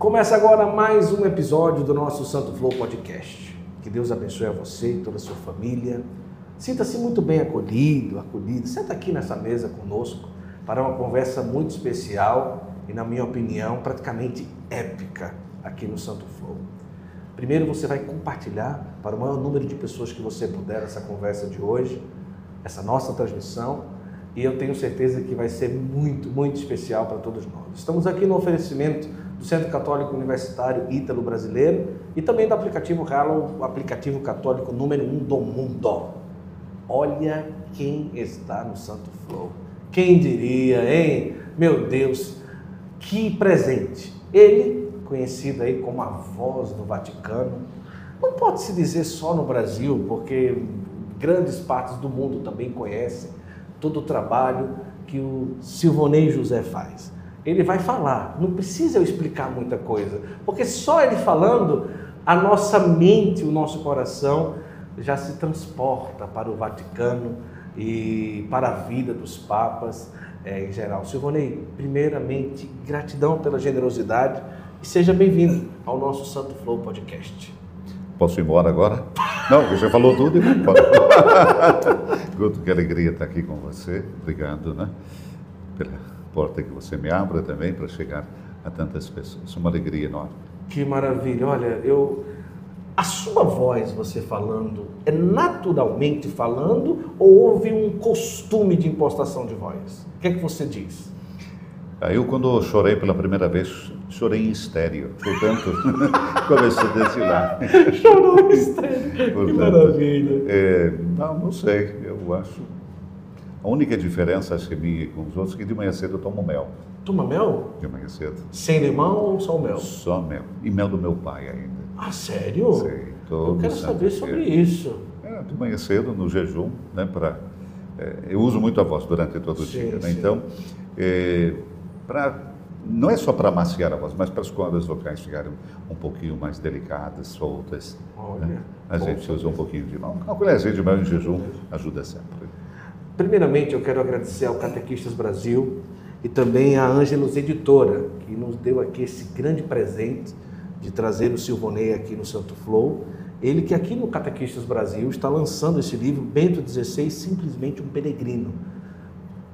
Começa agora mais um episódio do nosso Santo Flow Podcast. Que Deus abençoe a você e toda a sua família. Sinta-se muito bem acolhido, acolhido. Senta aqui nessa mesa conosco para uma conversa muito especial e, na minha opinião, praticamente épica aqui no Santo Flow. Primeiro, você vai compartilhar para o maior número de pessoas que você puder essa conversa de hoje, essa nossa transmissão, e eu tenho certeza que vai ser muito, muito especial para todos nós. Estamos aqui no oferecimento do Centro Católico Universitário Ítalo Brasileiro e também do aplicativo Hallow, o aplicativo católico número um do mundo. Olha quem está no Santo Flow. Quem diria, hein? Meu Deus, que presente. Ele, conhecido aí como a voz do Vaticano, não pode se dizer só no Brasil, porque grandes partes do mundo também conhecem todo o trabalho que o Silvonei José faz. Ele vai falar, não precisa eu explicar muita coisa, porque só ele falando, a nossa mente, o nosso coração já se transporta para o Vaticano e para a vida dos papas é, em geral. Silvonei, primeiramente, gratidão pela generosidade e seja bem-vindo ao nosso Santo Flow Podcast. Posso ir embora agora? Não, você falou tudo e vou embora. Guto, que alegria estar aqui com você. Obrigado, né? Pela porta que você me abre também para chegar a tantas pessoas. Uma alegria enorme. Que maravilha. Olha, eu a sua voz, você falando, é naturalmente falando ou houve um costume de impostação de voz? O que é que você diz? Eu, quando chorei pela primeira vez, chorei em estéreo. Portanto, comecei desse lá. Chorou em estéreo. Portanto, que maravilha. É, não, não sei. Eu acho. A única diferença, acho que minha com os outros, é que de manhã cedo eu tomo mel. Toma mel? De manhã cedo. Sem limão ou só mel? Só mel. E mel do meu pai ainda. Ah, sério? Sei. Eu quero saber sobre isso. É, de manhã cedo, no jejum, né, para... É, eu uso muito a voz durante todo o Sim, dia, né? sim. Então, é, para não é só para amaciar a voz, mas para as cordas vocais ficarem um pouquinho mais delicadas, soltas. Olha, né? A gente usa um pouquinho de mel. Uma colherzinha de mel em jejum ajuda sempre. Primeiramente, eu quero agradecer ao Catequistas Brasil e também à Ângelos Editora, que nos deu aqui esse grande presente de trazer o Silvonei aqui no Santo Flow. Ele que aqui no Catequistas Brasil está lançando esse livro, Bento XVI, Simplesmente um Peregrino.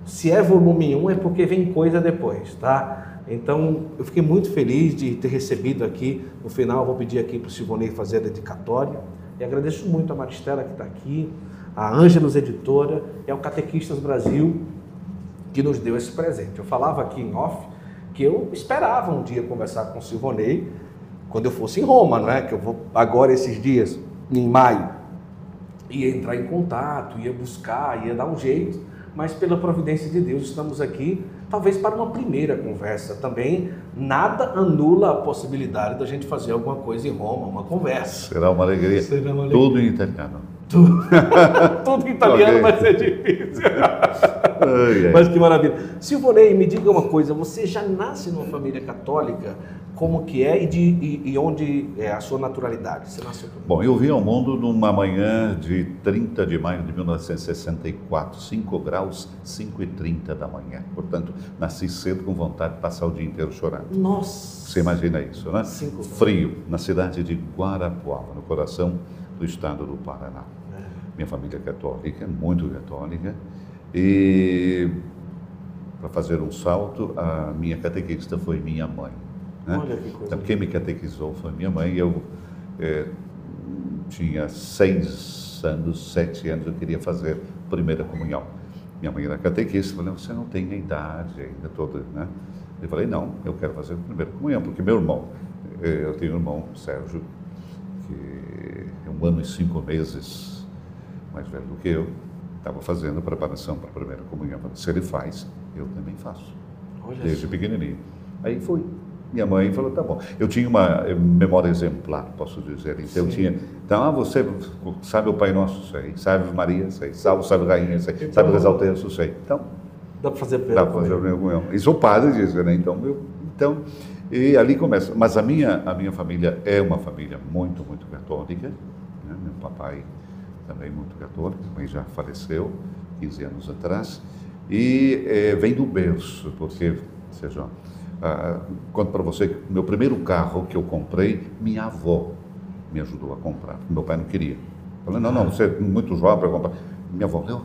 Se é volume 1 é porque vem coisa depois, tá? Então, eu fiquei muito feliz de ter recebido aqui. No final, vou pedir aqui para o Silvonei fazer a dedicatória. E agradeço muito a Maristela que está aqui, a Ângelos Editora e ao Catequistas Brasil que nos deu esse presente. Eu falava aqui em off que eu esperava um dia conversar com o Silvonei quando eu fosse em Roma, não é? Que eu vou agora esses dias, em maio, ia entrar em contato, ia buscar, ia dar um jeito, mas pela providência de Deus estamos aqui, talvez para uma primeira conversa também. Nada anula a possibilidade da gente fazer alguma coisa em Roma, uma conversa. Será uma alegria. Será uma alegria. Tudo em italiano. Tudo, tudo em italiano vai ser difícil. Ai, ai. Mas que maravilha. Silvonei, me diga uma coisa, você já nasce numa família católica? Como que é e, de, e, e onde é a sua naturalidade? Você nasceu como? Bom, eu vim ao mundo numa manhã de 30 de maio de 1964, 5 graus, 5 e 30 da manhã. Portanto, nasci cedo com vontade de passar o dia inteiro chorando. Nossa! Você imagina isso, né? Cinco graus. Frio, na cidade de Guarapuava, no coração do estado do Paraná. É. Minha família é católica, muito católica, e para fazer um salto, a minha catequista foi minha mãe. né? Olha que coisa Então, quem me catequizou foi minha mãe. Eu eh, tinha seis anos, sete anos, eu queria fazer primeira comunhão. Minha mãe era catequista, falei, você não tem a idade ainda toda, né? Eu falei, não, eu quero fazer primeira comunhão, porque meu irmão, eh, eu tenho um irmão, Sérgio, que é um ano e cinco meses mais velho do que eu, estava fazendo a preparação para a primeira comunhão. Falei, Se ele faz, eu também faço Olha desde só. pequenininho. Aí fui. Minha mãe falou, tá bom. Eu tinha uma eh, memória exemplar, posso dizer. Então, eu Sim. tinha... Então, ah, você sabe o Pai Nosso? Sei. Sabe Maria? Sei. Salve, salve Rainha? Sei. Então- Sabe rezar o? Sei. Então, Dá para fazer dá para fazer primeira comunhão. E sou padre disso, né? Então, eu, então, e ali começa. Mas a minha, a minha família é uma família muito, muito católica. Papai também muito católico, mas já faleceu 15 anos atrás. E eh, vem do berço, porque, seja, ah, conto para você meu primeiro carro que eu comprei, minha avó me ajudou a comprar. Meu pai não queria. Falei, não, não, você é muito jovem para comprar. Minha avó, eu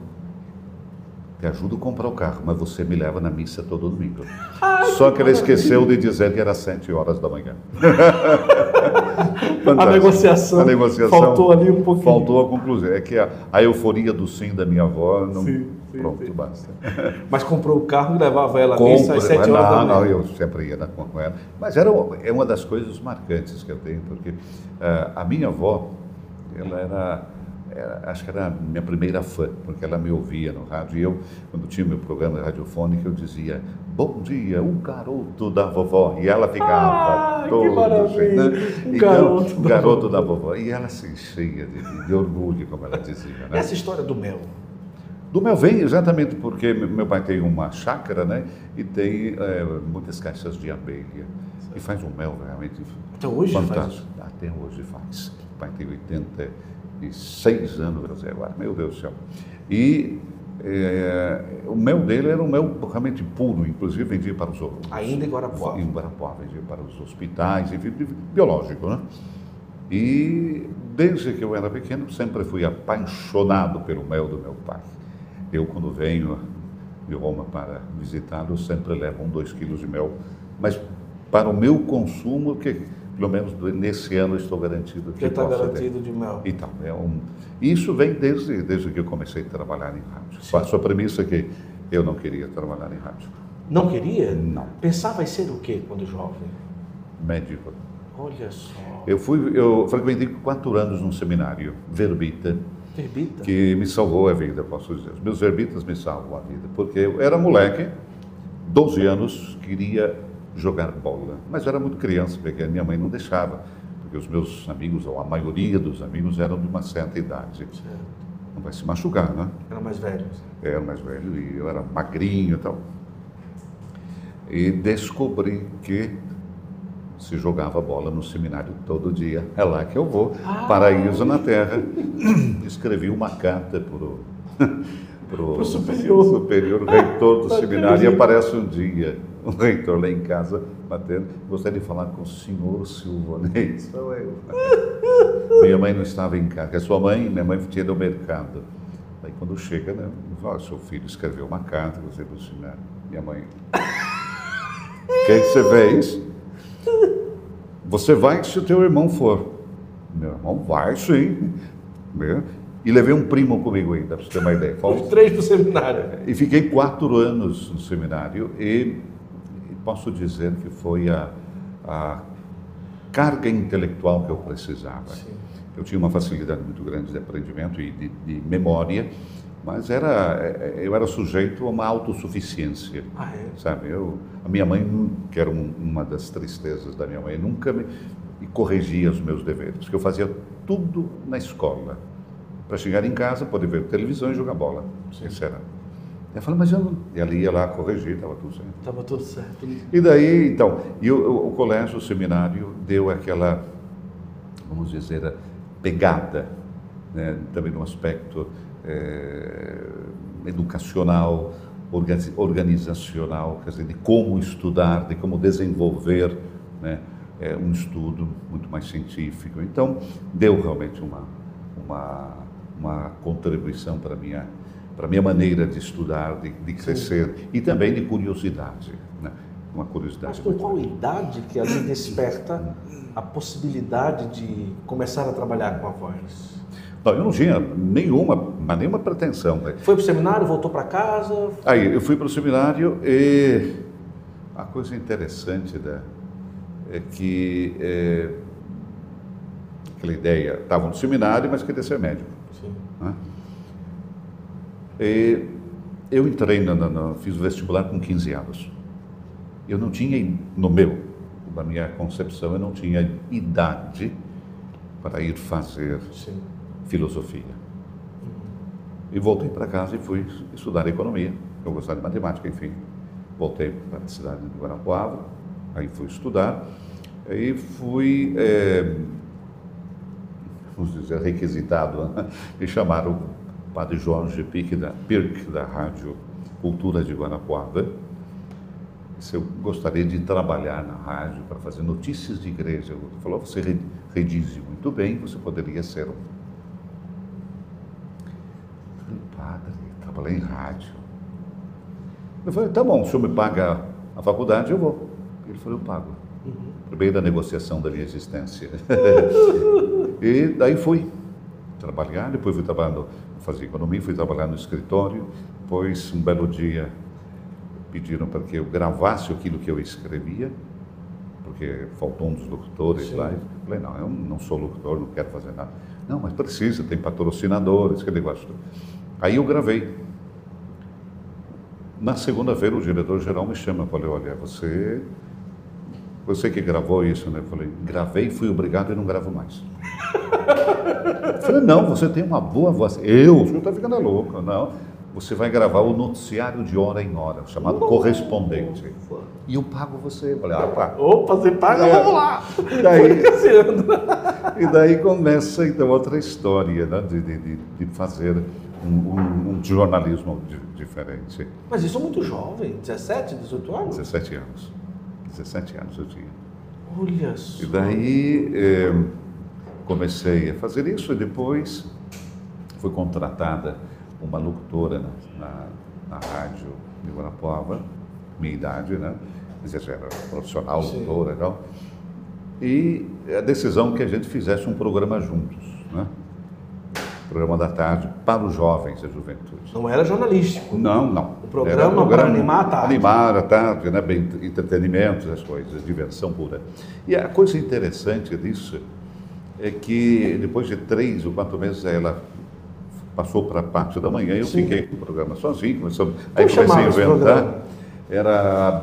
te ajudo a comprar o carro, mas você me leva na missa todo domingo. Ai, Só que que ela esqueceu de dizer que era sete horas da manhã. A negociação, A negociação faltou ali um pouquinho. Faltou a conclusão. É que a, a euforia do sim da minha avó não. Sim, sim, pronto, sim. basta. Mas comprou o carro e levava ela à missa às Compre- 7 horas não, da não, eu sempre ia na- com ela. Mas era, é uma das coisas marcantes que eu tenho, porque ah, a minha avó, ela era, era- acho que era a minha primeira fã, porque ela me ouvia no rádio. E eu, quando tinha meu programa radiofônico, eu dizia, bom dia, um garoto da vovó. E ela ficava Ah, que toda maravilha, assim, um Então, garoto da garoto da vovó. E ela se encheia de, de orgulho, como ela dizia. Né? Essa história do mel. Do mel vem exatamente porque meu pai tem uma chácara, né? E tem eh, muitas caixas de abelha. E faz um mel realmente Então hoje faz fantástico. Até hoje faz. O pai tem 86 anos, agora, meu Deus do céu. E eh, o mel dele era um mel realmente puro, inclusive vendia para os outros. Ainda em Guarapuava. Em Guarapuava, vendia para os hospitais, enfim, biológico, né? E desde que eu era pequeno, sempre fui apaixonado pelo mel do meu pai. Eu, quando venho de Roma para visitá-lo, sempre levo um, dois quilos de mel, mas para o meu consumo, que pelo menos nesse ano estou garantido que Já está posso ter. garantido de mel. Então, é um... Isso vem desde, desde que eu comecei a trabalhar em rádio. Sim. A premissa que eu não queria trabalhar em rádio. Não queria? Não. Pensava em ser o quê quando jovem? Médico. Olha só. Eu fui, eu frequentei quatro anos num seminário, verbita, Verbita. que me salvou a vida, posso dizer. Meus verbitas me salvam a vida, porque eu era moleque, 12 anos, queria jogar bola, mas era muito criança, porque a minha mãe não deixava, porque os meus amigos, ou a maioria dos amigos, eram de uma certa idade. Certo. Não vai se machucar, né? Era mais velho. Eu era mais velho e eu era magrinho e tal. E descobri que se jogava bola no seminário todo dia. É lá que eu vou, Ah. paraíso na terra. Escrevi uma carta para o superior. superior reitor do seminário e aparece um dia o reitor lá em casa batendo. Gostaria de falar com o senhor Silvanei. Sou eu. Minha mãe não estava em casa, a sua mãe, minha mãe tinha ido ao mercado. Aí quando chega, né, fala, "Ó, seu filho escreveu uma carta, você do seminário. Minha mãe, o que, que você fez? Você vai se o teu irmão for. Meu irmão vai sim. Né? E levei um primo comigo ainda, para você ter uma ideia. Os três do seminário. e fiquei quatro anos no seminário e posso dizer que foi a, a carga intelectual que eu precisava. Sim. Eu tinha uma facilidade muito grande de aprendimento e de, de memória, mas era, eh, eu era sujeito a uma autossuficiência. Ah, é? Sabe, eu, a minha mãe, nu- que era um- uma das tristezas da minha mãe, nunca me corrigia os meus deveres, que eu fazia tudo na escola. Para chegar em casa, poder ver televisão e jogar bola. Isso era. Eu falei, mas eu não. E ela ia lá corrigir, estava tudo certo. Estava tudo certo. E daí, então, e o, o- colégio, o seminário, deu aquela, vamos dizer, pegada, né, também no aspecto eh, educacional, organi- organizacional, quer dizer, de como estudar, de como desenvolver né, eh, um estudo muito mais científico. Então, deu realmente uma, uma, uma contribuição para a minha, para a minha maneira de estudar, de, de crescer, e também de curiosidade, né? uma curiosidade. Mas com qual idade que ali desperta a possibilidade de começar a trabalhar com a voz? Não, eu não tinha nenhuma, mas nenhuma pretensão. né? Foi para o seminário, voltou para casa? Aí eu fui para o seminário e a coisa interessante da, é que é, aquela ideia, estava no seminário, mas queria ser médico. Sim. né? E eu entrei, na, na- fiz o vestibular com 15 anos. Eu não tinha, no meu, na minha concepção, eu não tinha idade para ir fazer Sim. filosofia. E voltei para casa e fui estudar economia. Eu gostava de matemática, enfim. Voltei para a cidade de Guarapuava, aí fui estudar. Aí fui, eh, vamos dizer, requisitado, né? e chamaram padre Jorge Pirk da, Pirk, da Rádio Cultura de Guarapuava. se eu gostaria de trabalhar na rádio para fazer notícias de igreja. Ele falou, você redige muito bem, você poderia ser um. Eu falei, padre, trabalhei em rádio. Eu falei, tá bom, o senhor me paga a faculdade, eu vou. Ele falou, eu pago. Uhum. Por meio da negociação da minha existência. e daí fui trabalhar, depois fui trabalhando, fazer economia, fui trabalhar no escritório, depois um belo dia pediram para que eu gravasse aquilo que eu escrevia, porque faltou um dos locutores Sim. lá. Eu falei, não, eu não sou locutor, não quero fazer nada. Não, mas precisa, tem patrocinadores, que negócio. Aí eu gravei. Na segunda-feira, o diretor-geral me chama, eu falei, olha, você você que gravou isso, né? Eu falei, gravei, fui obrigado e não gravo mais. Eu falei, não, você tem uma boa voz. Eu? Senhor está ficando louco. Não. Você vai gravar o noticiário de hora em hora, chamado correspondente. E eu pago você. Eu falei, ah, pá. Opa, você paga, é. vamos lá. E daí, e daí começa, então, outra história, né? De, de, de fazer um, um, um jornalismo diferente. Mas isso é muito jovem, 17, 18 anos? 17 anos. 17 anos eu tinha. Olha só. E daí eh, comecei a fazer isso e depois fui contratada uma locutora na, na, na rádio de Guarapuava, minha idade, né? Quer dizer, era profissional, locutora e tal. E a decisão que a gente fizesse um programa juntos, né? Programa da tarde para os jovens da juventude. Não era jornalístico? Não, não. O programa, programa para animar a tarde. Animar a tarde, né? Bem, entretenimento, as coisas, diversão pura. E a coisa interessante disso é que depois de três ou quatro meses ela passou para a parte da manhã e eu Sim. fiquei com o programa sozinho. Começou, aí comecei a inventar. Era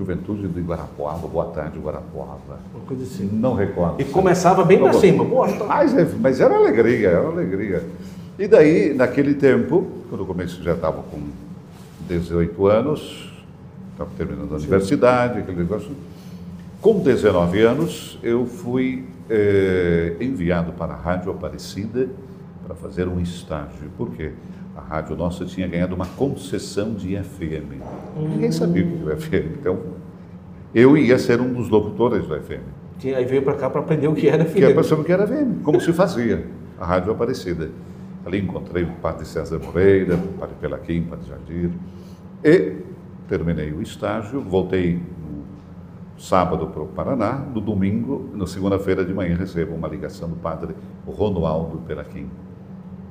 Juventude de Guarapuava, Boa Tarde Guarapuava. Uma coisa assim. Não recordo. E começava bem para cima. Boa tarde. Mas, é, mas era alegria, era alegria. E daí, naquele tempo, quando eu comecei, já estava com 18 anos, estava terminando a Sim. universidade, aquele negócio. Com 19 anos, eu fui eh, enviado para a Rádio Aparecida para fazer um estágio. Por quê? A rádio nossa tinha ganhado uma concessão de FM. Hum. Ninguém sabia o que era FM. Então, eu ia ser um dos locutores do FM. E aí veio para cá para aprender o que era FM. Que aprender o que era FM, como se fazia a Rádio Aparecida. Ali encontrei o padre César Moreira, o padre Pelaquim, o padre Jardim. E terminei o estágio, voltei no sábado para o Paraná, no domingo, na segunda-feira de manhã, recebo uma ligação do padre Ronaldo Pelaquim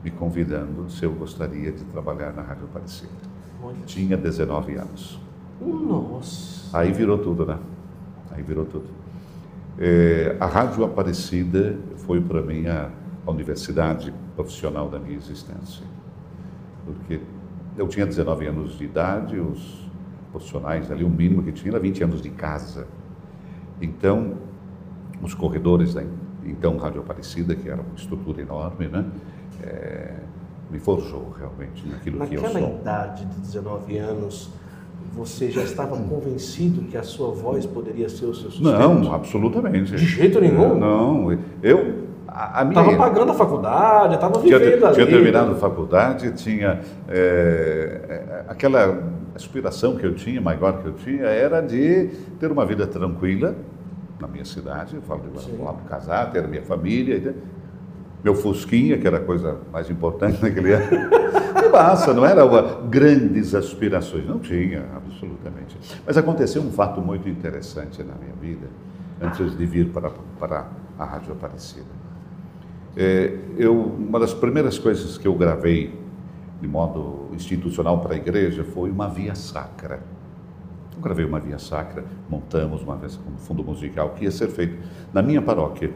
me convidando se eu gostaria de trabalhar na Rádio Aparecida. Olha. Tinha 19 anos. Nossa! Aí virou tudo, né? Aí virou tudo. É, a Rádio Aparecida foi para mim a, a universidade profissional da minha existência. Porque eu tinha 19 anos de idade, os profissionais ali, o mínimo que tinha era 20 anos de casa. Então, os corredores da então Rádio Aparecida, que era uma estrutura enorme, né? É, me forjou realmente naquilo Naquela que eu sou. Naquela idade de 19 anos, você já estava convencido que a sua voz poderia ser o seu sustento? Não, absolutamente. De jeito nenhum? Não, eu... Estava pagando a faculdade, estava vivendo tinha, ali. Tinha terminado a faculdade, tinha... É, aquela aspiração que eu tinha, maior que eu tinha, era de ter uma vida tranquila na minha cidade, eu falo de Guarapuava, casar, ter a minha família, meu Fusquinha, que era a coisa mais importante naquele ano. E basta, não era uma, grandes aspirações, não tinha, absolutamente. Mas aconteceu um fato muito interessante na minha vida, antes de vir para, para a Rádio Aparecida. É, eu, uma das primeiras coisas que eu gravei de modo institucional para a igreja foi uma via sacra. Eu gravei uma via sacra, montamos uma vez um fundo musical que ia ser feito na minha paróquia.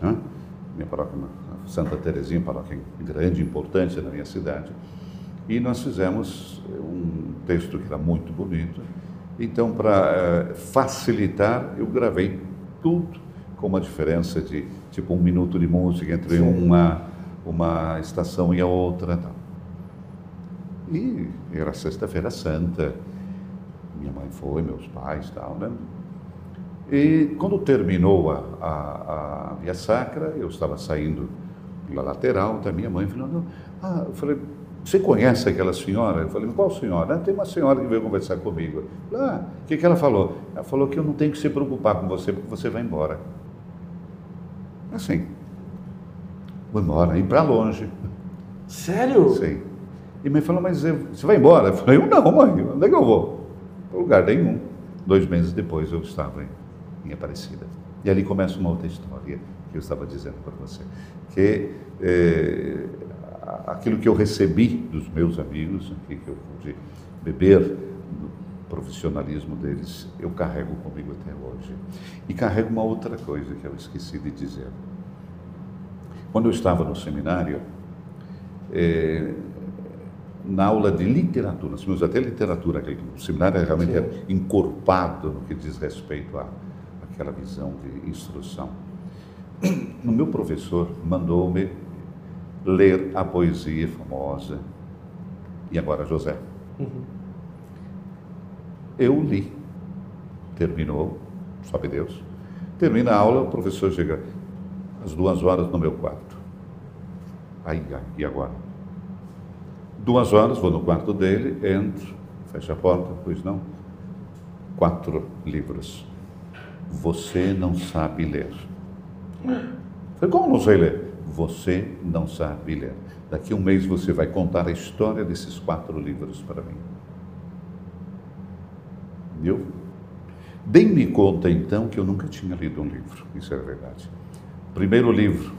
Né? Minha paróquia Santa Terezinha, paróquia grande, importante na minha cidade. E nós fizemos um texto que era muito bonito. Então, para uh, facilitar, eu gravei tudo com uma diferença de tipo um minuto de música entre uma, uma estação e a outra. Tal. E era Sexta-feira Santa. Minha mãe foi, meus pais tal, né? E quando terminou a, a, a Via Sacra, eu estava saindo pela lateral da minha mãe, falando, ah, eu falei, você conhece aquela senhora? Eu falei, qual senhora? Ah, tem uma senhora que veio conversar comigo. Falei, ah, o que, que ela falou? Ela falou que eu não tenho que se preocupar com você, porque você vai embora. Assim, vou embora, ir para longe. Sério? Sim. E mãe falou, mas você vai embora? Eu falei, eu não, mãe, onde é que eu vou? Para lugar nenhum. Dois meses depois eu estava em, em Aparecida. E ali começa uma outra história que eu estava dizendo para você. Que é, aquilo que eu recebi dos meus amigos, que eu pude beber do profissionalismo deles, eu carrego comigo até hoje. E carrego uma outra coisa que eu esqueci de dizer. Quando eu estava no seminário, é, na aula de literatura, nós tínhamos até literatura, o seminário realmente Sim. era encorpado no que diz respeito à, àquela visão de instrução. O meu professor mandou-me ler a poesia famosa, e agora José. Uhum. Eu li, terminou, sabe Deus. Termina a aula, o professor chega às duas horas no meu quarto. Ai, ai, e agora? Duas horas, vou no quarto dele, entro, fecho a porta, pois não. Quatro livros. Você não sabe ler. Falei, como não sei ler? Você não sabe ler. Daqui a um mês você vai contar a história desses quatro livros para mim. Viu? Dei-me conta então que eu nunca tinha lido um livro, isso é verdade. Primeiro livro,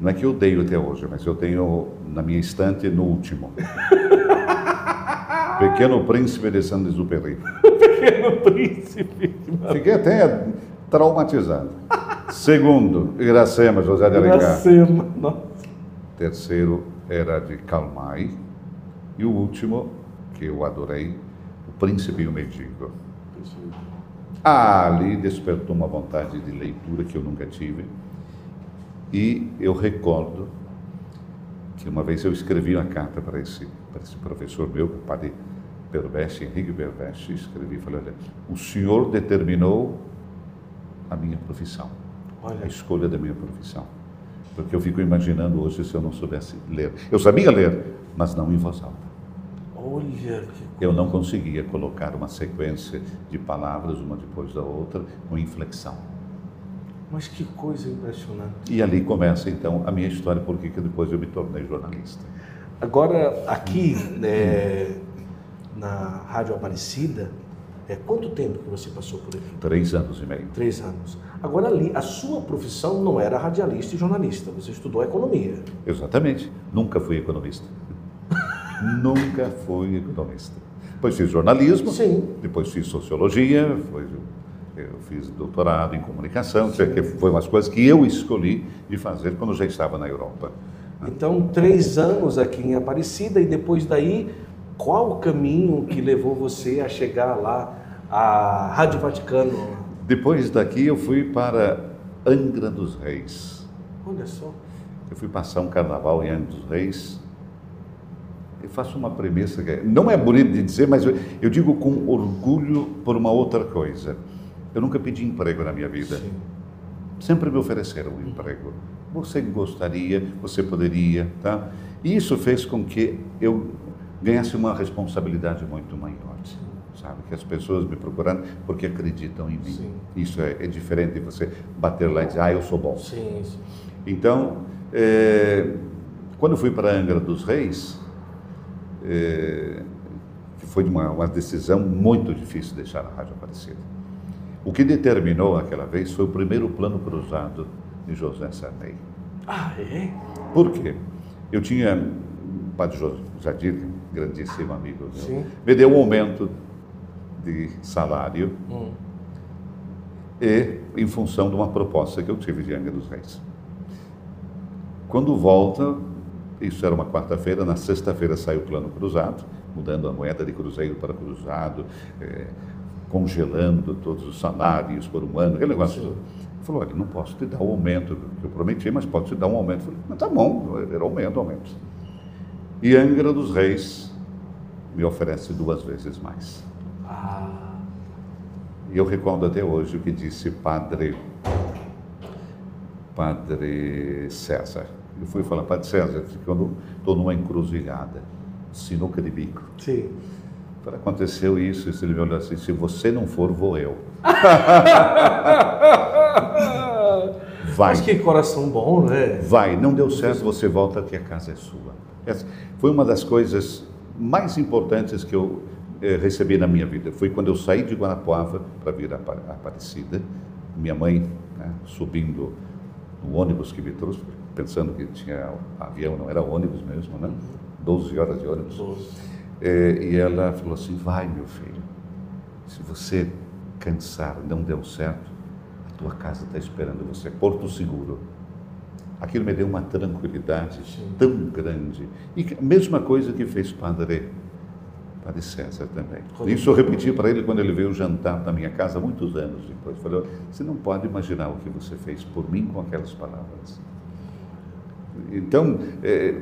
não é que eu odeio até hoje, mas eu tenho na minha estante no último. Pequeno Príncipe de Saint-Exupéry. Pequeno Príncipe. Fiquei até traumatizado. Segundo, Iracema, José de Alencar. Iracema, nossa. Terceiro era de Calmai. E o último, que eu adorei, O Príncipe e o Mendigo. Ah, ali despertou uma vontade de leitura que eu nunca tive e eu recordo que uma vez eu escrevi uma carta para esse, para esse professor meu, o padre Henrique Berbeste, escrevi e falei, olha, o senhor determinou a minha profissão, olha. a escolha da minha profissão. Porque eu fico imaginando hoje se eu não soubesse ler. Eu sabia ler, mas não em voz alta. Olha Eu não conseguia colocar uma sequência de palavras, uma depois da outra, com inflexão. Mas que coisa impressionante. E ali começa então a minha história, porque que depois eu me tornei jornalista. Agora, aqui né, na Rádio Aparecida, é, quanto tempo que você passou por aqui? Três anos e meio. Três anos. Agora, ali, a sua profissão não era radialista e jornalista, você estudou economia. Exatamente. Nunca fui economista. Nunca fui economista. Depois fiz jornalismo, Sim. depois fiz sociologia, depois eu fiz doutorado em comunicação, que foi umas coisas que eu escolhi de fazer quando já estava na Europa. Então, três anos aqui em Aparecida e depois daí, qual o caminho que levou você a chegar lá à Rádio Vaticano? Depois daqui eu fui para Angra dos Reis. Olha só. Eu fui passar um carnaval em Angra dos Reis. Eu faço uma premissa que é, não é bonito de dizer, mas eu, eu digo com orgulho por uma outra coisa. Eu nunca pedi emprego na minha vida. Sim. Sempre me ofereceram um emprego. Você gostaria, você poderia, tá? E isso fez com que eu ganhasse uma responsabilidade muito maior, sabe? Que as pessoas me procuraram porque acreditam em mim. Sim. Isso é, é, diferente de você bater lá e dizer, ah, eu sou bom. Sim, sim. Então, é, quando fui para Angra dos Reis, é, foi uma, uma decisão muito difícil deixar a Rádio Aparecida o que determinou aquela vez foi o primeiro plano cruzado de José Sarney. Ah, é? Por quê? Eu tinha, padre Jadir, grandíssimo amigo meu, Sim. me deu um aumento de salário hum. e em função de uma proposta que eu tive de Angra dos Reis. Quando volta, isso era uma quarta-feira, na sexta-feira saiu o plano cruzado, mudando a moeda de cruzeiro para cruzado, é, congelando todos os salários por um ano, aquele negócio. Ele falou, olha, não posso te dar o aumento que eu prometi, mas pode te dar um aumento. Eu falei, mas tá bom, era aumento, aumento. E Angra dos Reis me oferece duas vezes mais. Ah. E eu recordo até hoje o que disse Padre, Padre César. Eu fui falar, Padre César, quando estou numa encruzilhada, sinuca de bico. Sim. Falei, aconteceu isso, e ele me olhou assim, se você não for, vou eu. Vai. Mas que coração bom, né? Vai, não deu certo, você volta que a casa é sua. Essa foi uma das coisas mais importantes que eu eh, recebi na minha vida. Foi quando eu saí de Guanapuava para vir a Aparecida, minha mãe né, subindo no ônibus que me trouxe, pensando que tinha avião, não era ônibus mesmo, né? 12 horas de ônibus. 12. Eh, e ela falou assim: vai, meu filho, se você cansar, não deu certo, tua casa está esperando você, Porto Seguro. Aquilo me deu uma tranquilidade Sim. tão grande. E a mesma coisa que fez Padre, Padre César também. Isso eu repeti para ele quando ele veio jantar na minha casa, muitos anos depois. Falei, você não pode imaginar o que você fez por mim com aquelas palavras. Então, é,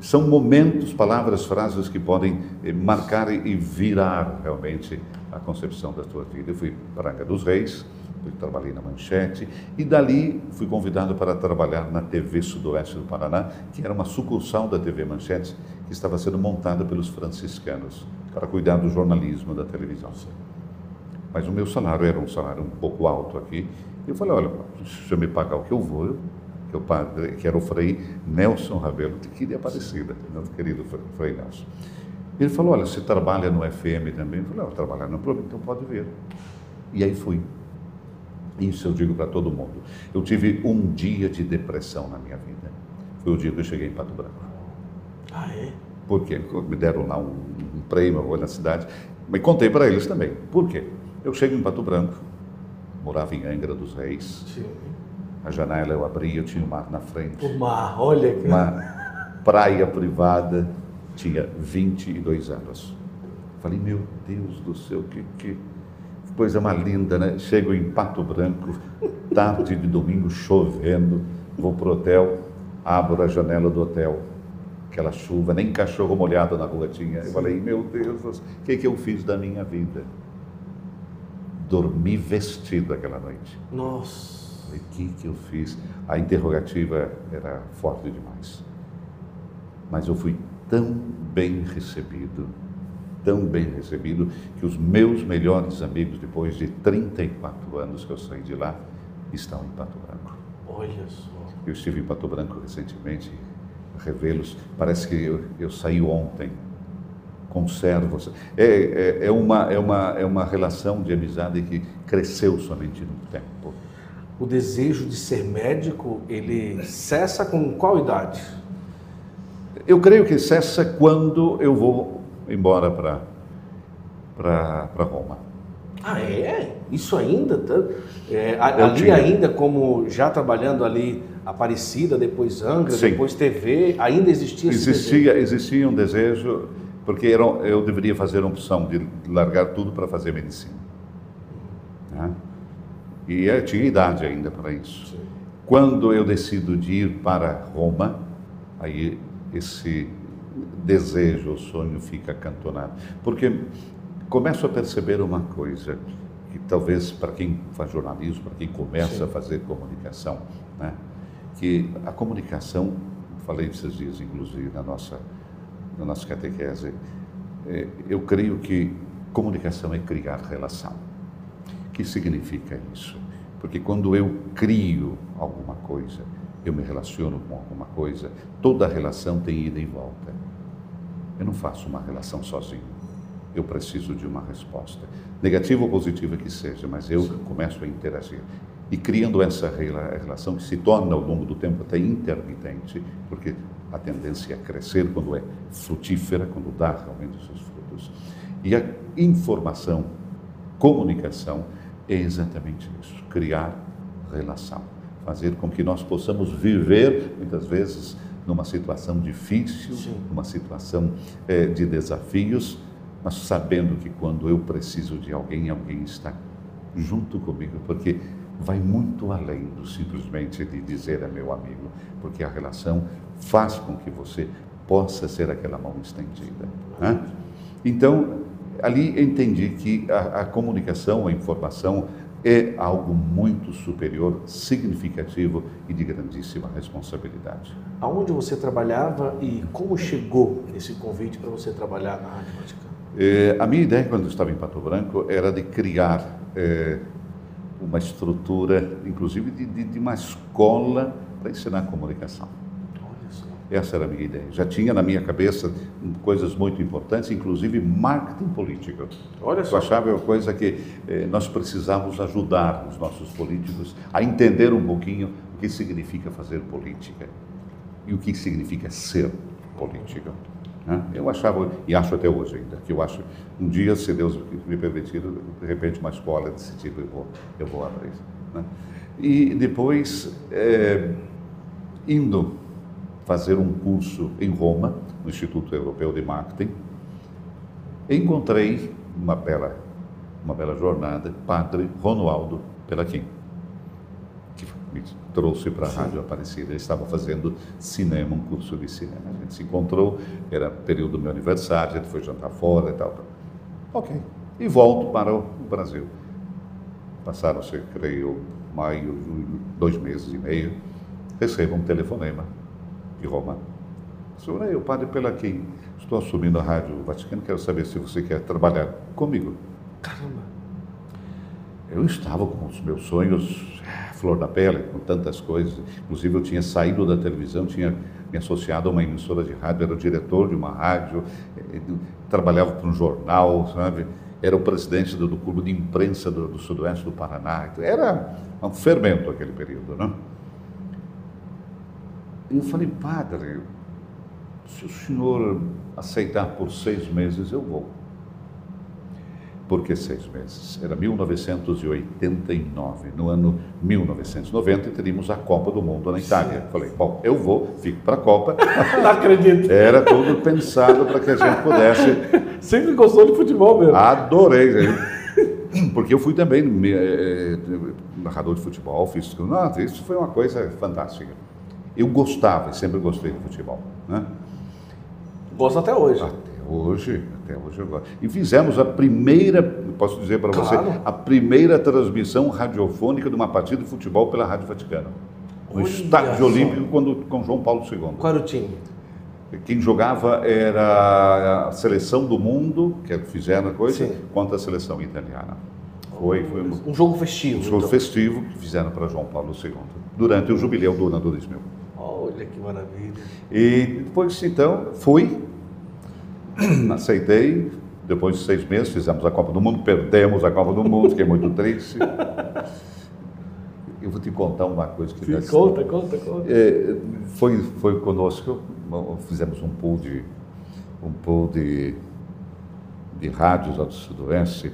são momentos, palavras, frases que podem é, marcar e virar realmente a concepção da tua vida. Eu fui para Angra dos Reis, eu trabalhei na Manchete, e dali fui convidado para trabalhar na TV Sudoeste do Paraná, que era uma sucursal da TV Manchete, que estava sendo montada pelos franciscanos, para cuidar do jornalismo da televisão. Mas o meu salário era um salário um pouco alto aqui, eu falei, olha, se eu me pagar o que eu vou, que, o que era o Frei Nelson Rabelo, que queria Aparecida, meu querido Frei Nelson. Ele falou, olha, você trabalha no FM também? Eu falei, eu trabalho no programa, então pode vir. E aí fui. Isso eu digo para todo mundo. Eu tive um dia de depressão na minha vida. Foi o dia que eu cheguei em Pato Branco. Ah, é? Por quê? Me deram lá um, um prêmio na cidade. Mas contei para eles também. Por quê? Eu chego em Pato Branco, morava em Angra dos Reis. Sim. A janela eu abria, eu tinha o mar na frente. O mar, olha que. Uma praia privada, tinha 22 anos. Falei, meu Deus do céu, que, que, coisa mais linda, né? Chego em Pato Branco, tarde de domingo, chovendo, vou pro hotel, abro a janela do hotel, aquela chuva, nem cachorro molhado na rua tinha. Eu falei, meu Deus, o que, que eu fiz da minha vida? Dormi vestido aquela noite. Nossa! Falei, o que, que eu fiz? A interrogativa era forte demais. Mas eu fui tão bem recebido tão bem recebido que os meus melhores amigos, depois de 34 anos que eu saí de lá, estão em Pato Branco. Olha só. Eu estive em Pato Branco recentemente, revê-los. Parece que eu, eu saí ontem. Conservo. É, é, é, uma, é, uma, é uma relação de amizade que cresceu somente no tempo. O desejo de ser médico, ele cessa com qual idade? Eu creio que cessa quando eu vou embora para Roma. Ah, é? Isso ainda? Tá? É, ali tinha. ainda, como já trabalhando ali Aparecida, depois Angra, Sim. depois TV, ainda existia esse existia, desejo? Existia um desejo, porque era, eu deveria fazer uma opção de largar tudo para fazer medicina. Né? E eu tinha idade ainda para isso. Sim. Quando eu decido de ir para Roma, aí esse desejo, o sonho fica acantonado. Porque começo a perceber uma coisa, que talvez para quem faz jornalismo, para quem começa Sim. a fazer comunicação, né, que a comunicação, falei esses dias inclusive na nossa, na nossa catequese, é, eu creio que comunicação é criar relação. O que significa isso? Porque quando eu crio alguma coisa, eu me relaciono com alguma coisa, toda relação tem ida e volta. Eu não faço uma relação sozinho. Eu preciso de uma resposta, negativa ou positiva que seja, mas eu começo a interagir. E criando essa relação que se torna ao longo do tempo até intermitente, porque a tendência é crescer quando é frutífera, quando dá realmente os seus frutos. E a informação, comunicação, é exatamente isso: criar relação, fazer com que nós possamos viver, muitas vezes, numa situação difícil, Sim. numa situação é, de desafios, mas sabendo que quando eu preciso de alguém, alguém está junto comigo, porque vai muito além do simplesmente de dizer é meu amigo, porque a relação faz com que você possa ser aquela mão estendida. Né? Então, ali entendi que a, a, comunicação, a informação, é algo muito superior, significativo e de grandíssima responsabilidade. Aonde você trabalhava e como chegou esse convite para você trabalhar na Rádio Vaticano? É, a minha ideia, quando eu estava em Pato Branco, era de criar é, uma estrutura, inclusive de, de, de uma escola para ensinar comunicação. Essa era a minha ideia. Já tinha na minha cabeça coisas muito importantes, inclusive marketing político. Olha só. Eu achava uma coisa que eh, nós precisávamos ajudar os nossos políticos a entender um pouquinho o que significa fazer política e o que significa ser político. Né? Eu achava, e acho até hoje ainda, que eu acho, um dia, se Deus me permitir, de repente uma escola desse tipo eu vou, eu vou abrir. Né? E depois, é, indo fazer um curso em Roma, no Instituto Europeu de Marketing, encontrei uma bela, uma bela jornada, Padre Ronaldo Pelaquim, me trouxe para a Rádio Aparecida. Ele estava fazendo cinema, um curso de cinema. A gente se encontrou, era período do meu aniversário, a gente foi jantar fora e tal. Ok. E volto para o Brasil. Passaram-se, creio, maio, junho, dois meses e meio. Recebo um telefonema de Roma. Senhor, eu, padre Pelaquim, estou assumindo a Rádio Vaticano, quero saber se você quer trabalhar comigo. Caramba! Eu estava com os meus sonhos flor da pele, com tantas coisas. Inclusive, eu tinha saído da televisão, tinha me associado a uma emissora de rádio, era o diretor de uma rádio, eh, trabalhava para um jornal, sabe? Era o presidente do, do clube de imprensa do, do sudoeste do Paraná. Era um fermento aquele período, não? Né? E eu falei, padre, se o senhor aceitar por seis meses, eu vou. Por que seis meses? Era 1989. No ano 1990 teríamos a Copa do Mundo na Itália. Falei, bom, eu vou, fico para a Copa. Não acredito. Era tudo pensado para que a gente pudesse. Sempre gostou de futebol mesmo. Adorei. Porque eu fui também é, narrador de futebol, fiz. Não, isso foi uma coisa fantástica. Eu gostava, sempre gostei de futebol. Né? Gosto até hoje. Hoje, até hoje eu gosto. E fizemos a primeira, posso dizer para claro. você, a primeira transmissão radiofônica de uma partida de futebol pela Rádio Vaticana. No Estádio. Olímpico quando, com João Paulo II. Qual era o time? Quem jogava era a seleção do mundo, que fizeram a coisa, Sim. contra a seleção italiana. Foi, foi um, um jogo festivo. Um jogo então. festivo que fizeram para João Paulo II, durante o jubileu do ano 2000. Olha que maravilha. E depois, então, fui, aceitei. Depois de seis meses, fizemos a Copa do Mundo, perdemos a Copa do Mundo, fiquei muito triste. Eu vou te contar uma coisa que... Sim, conta, conta, conta. É, foi, foi conosco, fizemos um pool de, um pool de, de rádios lá do Sudoeste,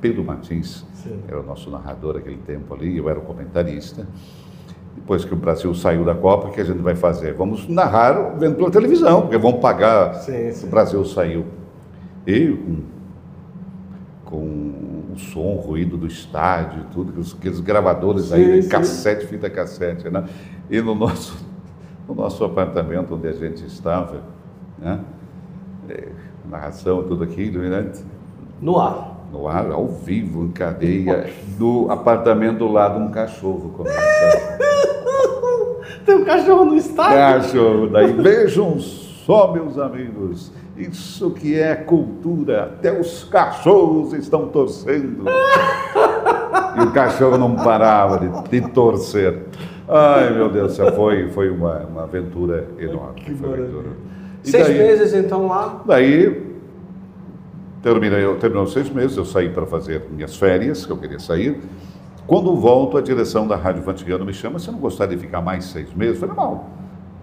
Pedro Martins Sim. era o nosso narrador aquele tempo ali, eu era o comentarista depois que o Brasil saiu da Copa, o que a gente vai fazer? Vamos narrar vendo pela televisão, porque vão pagar. Sim, sim. O Brasil saiu. E com, com o som, o ruído do estádio, tudo, aqueles gravadores sim, aí, cassete, fita cassete, né? E no nosso, no nosso apartamento onde a gente estava, né? É, narração, tudo aquilo, né? No ar no ar, ao vivo, em cadeia, do apartamento do lado, um cachorro começa. Tem um cachorro no estádio? Cachorro, daí vejam só, meus amigos, isso que é cultura, até os cachorros estão torcendo. e o cachorro não parava de, de torcer. Ai, meu Deus, foi, foi uma, uma aventura enorme. Foi aventura. Seis daí, meses então lá? Daí Terminei, terminou seis meses, eu saí para fazer minhas férias, que eu queria sair. Quando volto, a direção da Rádio Vantigano me chama, você não gostaria de ficar mais seis meses? Eu falei, não,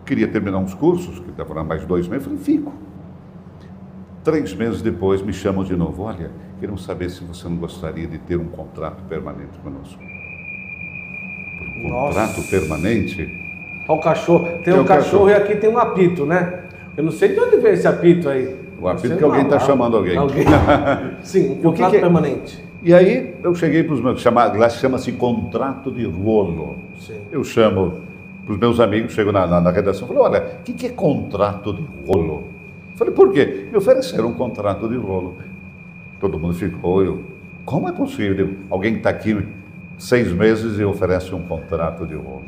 queria terminar uns cursos, que estavam lá mais dois meses, eu falei, fico. Três meses depois me chamam de novo, olha, queremos saber se você não gostaria de ter um contrato permanente conosco. Um contrato permanente? Olha o cachorro, tem, tem um, cachorro, cachorro e aqui tem um apito, né? Eu não sei de onde veio esse apito aí. O apito que alguém está chamando alguém. alguém. Sim, um contrato que que é? permanente. E aí eu cheguei para os meus, chama, chama-se contrato de rolo. Sim. Eu chamo para os meus amigos, chego na, na, na redação e falo, olha, o que, que é contrato de rolo? Eu falei, por quê? Me ofereceram um contrato de rolo. Todo mundo ficou, eu como é possível alguém está aqui seis meses e oferece um contrato de rolo?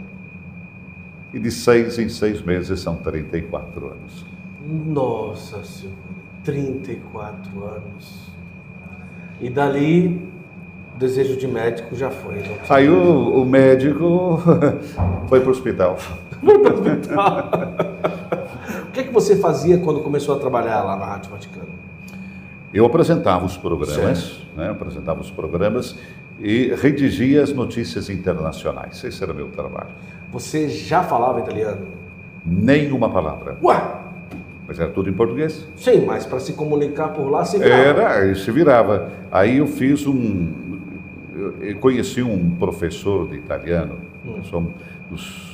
E de seis em seis meses são 34 anos. Nossa Senhora, 34 anos. E dali, o desejo de médico já foi. Aí o, o médico foi para o hospital. Foi para o hospital. o que, é que você fazia quando começou a trabalhar lá na Rádio Vaticano? Eu apresentava os programas, né? apresentava os programas e redigia as notícias internacionais. Esse era o meu trabalho. Você já falava italiano? Nenhuma palavra. Ué, Mas era tudo em português. sim, mas para se comunicar por lá se virava. Era, se virava. Aí eu fiz um. Eu conheci um professor de italiano, são dos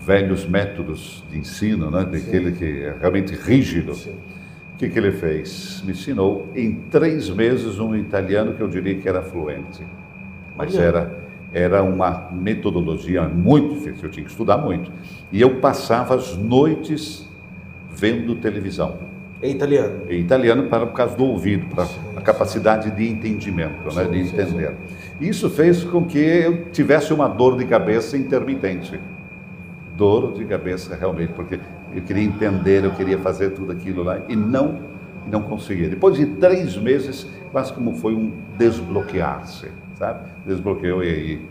velhos métodos de ensino, né? daquele que é realmente rígido. Sim. O que, que ele fez? Me ensinou em três meses um italiano que eu diria que era fluente. Mas Olha. era, era uma metodologia muito difícil, eu tinha que estudar muito. E eu passava as noites vendo televisão. Em italiano. Em italiano para por causa do ouvido, para Sim, a capacidade de entendimento, né, Sim, de sim, entender. Isso fez com que eu tivesse uma dor de cabeça intermitente. Dor de cabeça realmente, porque eu queria entender, eu queria fazer tudo aquilo lá e não, não conseguia. Depois de três meses, quase como foi um desbloquear-se, sabe? Desbloqueou e aí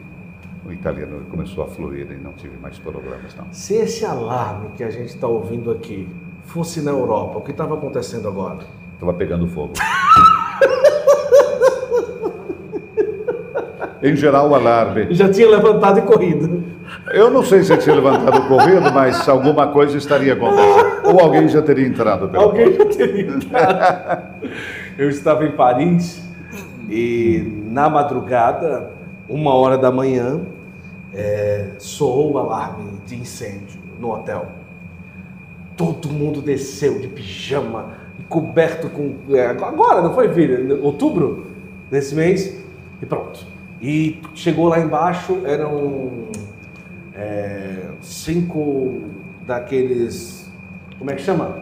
o italiano começou a fluir e não tive mais problemas, não. Se esse alarme que a gente está ouvindo aqui fosse na Europa, o que estava acontecendo agora? Estava pegando fogo. em geral, o alarme. Já tinha levantado e corrido. Eu não sei se tinha levantado o corrido, mas alguma coisa estaria acontecendo. Ou alguém já teria entrado pelo Alguém já teria entrado. Eu estava em Paris e na madrugada, uma hora da manhã, é, soou o alarme de incêndio no hotel. Todo mundo desceu de pijama, coberto com. é, agora, não foi, filho? Outubro desse mês. E pronto. E chegou lá embaixo, eram é, cinco daqueles. Como é que chama?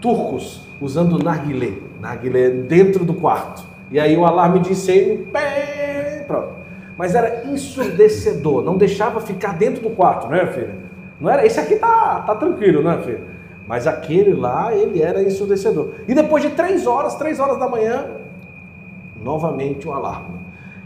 Turcos usando narguilé. Narguilé dentro do quarto. E aí o alarme de incêndio. pé, Pronto. Mas era ensurdecedor, não deixava ficar dentro do quarto, né, filha? Não era, esse aqui tá, tá tranquilo, né, filha? Mas aquele lá, ele era ensurdecedor. E depois de três horas, três horas da manhã, novamente o alarme.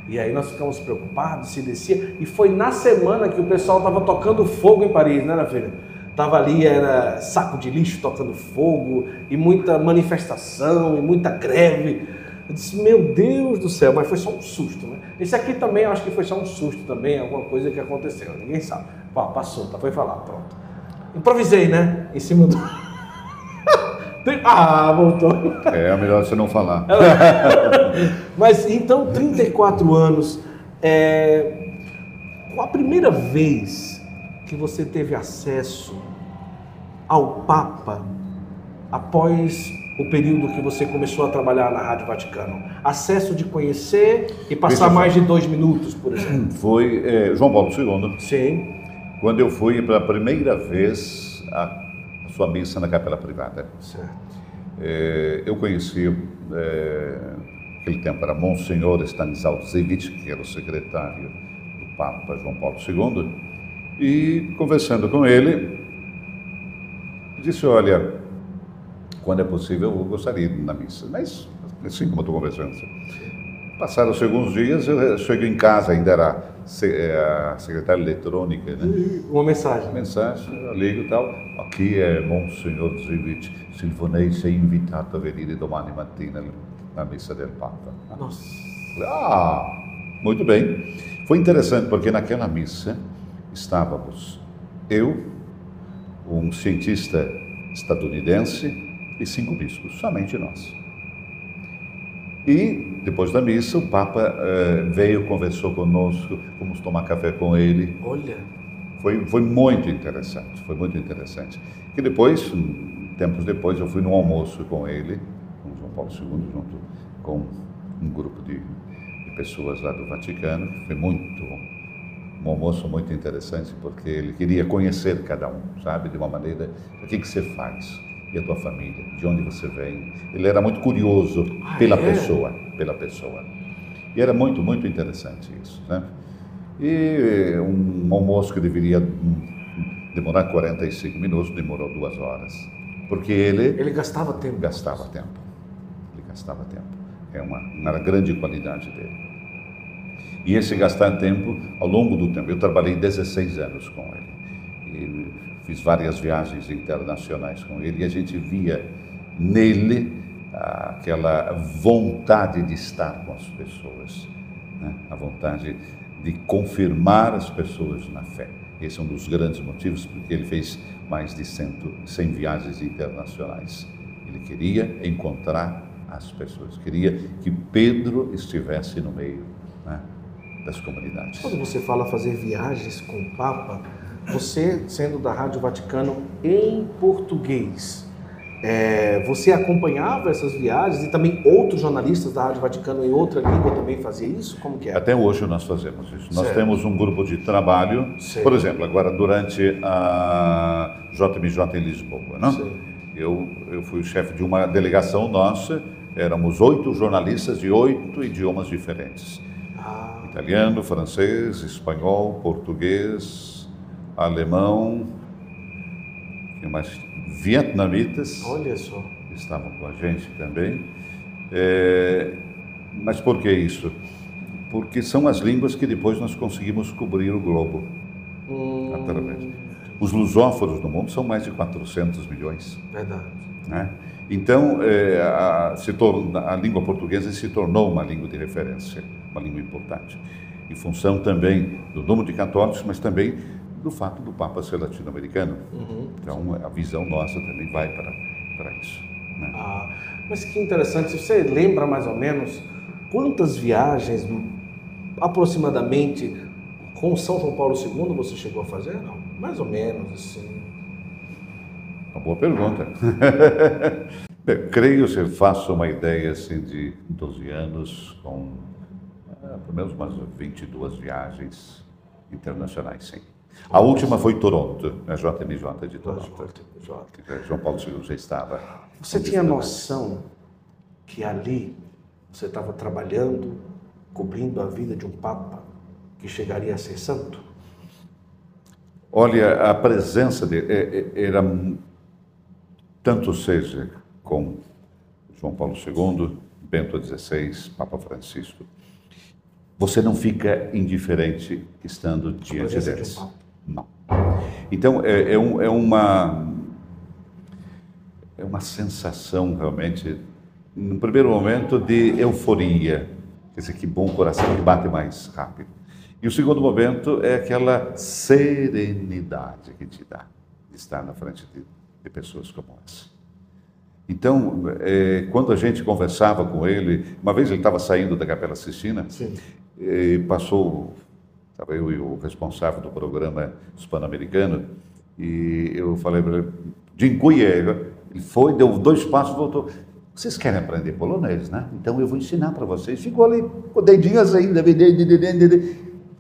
E aí nós ficamos preocupados, se descia. E foi na semana que o pessoal estava tocando fogo em Paris, né, minha filha? Tava ali, era saco de lixo tocando fogo, e muita manifestação, e muita greve. Eu disse, meu Deus do céu, mas foi só um susto, né? Esse aqui também, eu acho que foi só um susto também, alguma coisa que aconteceu, ninguém sabe. Pá, passou, tá, foi falar, pronto. Improvisei, né? Em cima do... ah, voltou. É melhor você não falar. Mas então, 34 anos. É... Qual a primeira vez que você teve acesso ao Papa após o período que você começou a trabalhar na Rádio Vaticano? Acesso de conhecer e passar mais de dois minutos, por exemplo. Foi é, João Paulo II, Sim. Quando eu fui pela primeira vez à sua missa na capela privada. É, eu conheci, é, naquele tempo era Monsenhor Stanislau Zevich, que era o secretário do Papa João Paulo II, e conversando com ele, disse, olha, quando é possível eu gostaria de ir na missa, mas assim como eu estou conversando. Passaram alguns dias, eu chego em casa, ainda era a secretária eletrônica, né? Uma mensagem. mensagem, eu ligo e tal. Aqui é Monsenhor Zivit Silvonei, sei invitato a venire domani mattina na missa del Papa. Nossa. Ah, muito bem. Foi interessante porque naquela missa estávamos eu, um cientista estadunidense e cinco bispos, somente nós. E depois da missa, o Papa eh, veio, conversou conosco, fomos tomar café com ele. Olha. Foi, foi muito interessante, foi muito interessante. E depois, tempos depois, eu fui num almoço com ele, com João Paulo II, junto com um grupo de, de pessoas lá do Vaticano, que foi muito, um almoço muito interessante, porque ele queria conhecer cada um, sabe, de uma maneira, o que, que você faz, e a tua família, de onde você vem. Ele era muito curioso Ah, pela é? pessoa, pela pessoa. E era muito, muito interessante isso. Né? E um almoço que deveria demorar 45 minutos, demorou duas horas. Porque ele. Ele gastava tempo. Gastava tempo. Ele gastava tempo. É uma, uma grande qualidade dele. E esse gastar tempo, ao longo do tempo, eu trabalhei 16 anos com ele. E fiz várias viagens internacionais com ele e a gente via nele aquela vontade de estar com as pessoas, né? a vontade de confirmar as pessoas na fé. Esse é um dos grandes motivos porque ele fez mais de 100, 100 viagens internacionais. Ele queria encontrar as pessoas, queria que Pedro estivesse no meio né, das comunidades. Quando você fala fazer viagens com o Papa, você, sendo da Rádio Vaticano em português, é, você acompanhava essas viagens e também outros jornalistas da Rádio Vaticano em outra língua também faziam isso? Como que é? Até hoje nós fazemos isso. Certo. Nós temos um grupo de trabalho, certo. por exemplo, agora durante a JMJ em Lisboa, não? Eu, eu fui o chefe de uma delegação nossa, éramos oito jornalistas de oito idiomas diferentes. Ah. Italiano, francês, espanhol, português, alemão, que mais vietnamitas. Olha só. Estavam com a gente também. É, mas por que isso? Porque são as línguas que depois nós conseguimos cobrir o globo. Hum. Através. Os lusófonos no mundo são mais de 400 milhões. Verdade. Né? Então, é, a, se torna, a língua portuguesa se tornou uma língua de referência, uma língua importante. Em função também do número de católicos, mas também do fato do Papa ser latino-americano. Uhum. Então, a visão nossa também vai para, para isso. Né? Ah, mas que interessante. Você lembra mais ou menos quantas viagens, aproximadamente, com São João Paulo II você chegou a fazer? Não, mais ou menos assim. Uma boa pergunta. Bem, creio que faço uma ideia assim, de 12 anos, com é, pelo menos umas 22 viagens internacionais, sim. A última foi Toronto, a JMJ de Toronto. João Paulo II já estava. Você tinha noção que ali você estava trabalhando, cobrindo a vida de um Papa que chegaria a ser santo? Olha, a presença dele é, é, era tanto seja com João Paulo II, Bento XVI, Papa Francisco, você não fica indiferente estando diante deles. Não. Então, é, é, um, é, uma, é uma sensação realmente, no primeiro momento, de euforia. Quer dizer, que bom coração que bate mais rápido. E o segundo momento é aquela serenidade que te dá de estar na frente de, de pessoas como essa. Então, é, quando a gente conversava com ele, uma vez ele estava saindo da Capela Sistina, e passou Estava eu e o responsável do programa hispano-americano, e eu falei para ele, de Cunha, ele foi, deu dois passos e voltou. Vocês querem aprender polonês, né? Então eu vou ensinar para vocês. Ficou ali com o dedinho assim,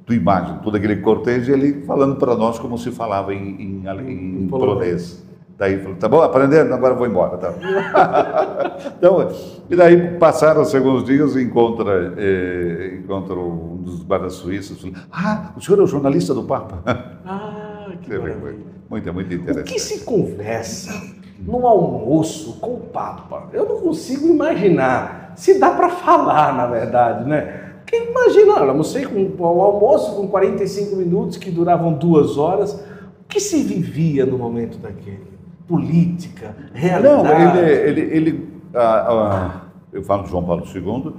tu imagina, todo aquele cortejo ele falando para nós como se falava em, em, em, em polonês. Daí falou, tá bom, aprendendo, agora vou embora. Tá. então, e daí passaram alguns dias e encontra, eh, encontra um dos guardas suíços. Falou, ah, o senhor é o jornalista do Papa. Ah, que maravilha. Muito, muito interessante. O que se conversa num almoço com o Papa? Eu não consigo imaginar. Se dá para falar, na verdade, né? Porque imagina, eu almocei com um almoço com 45 minutos que duravam duas horas. O que se vivia no momento daquele? Política, realidade. Não, ele, ele, ele ah, ah, eu falo de João Paulo II,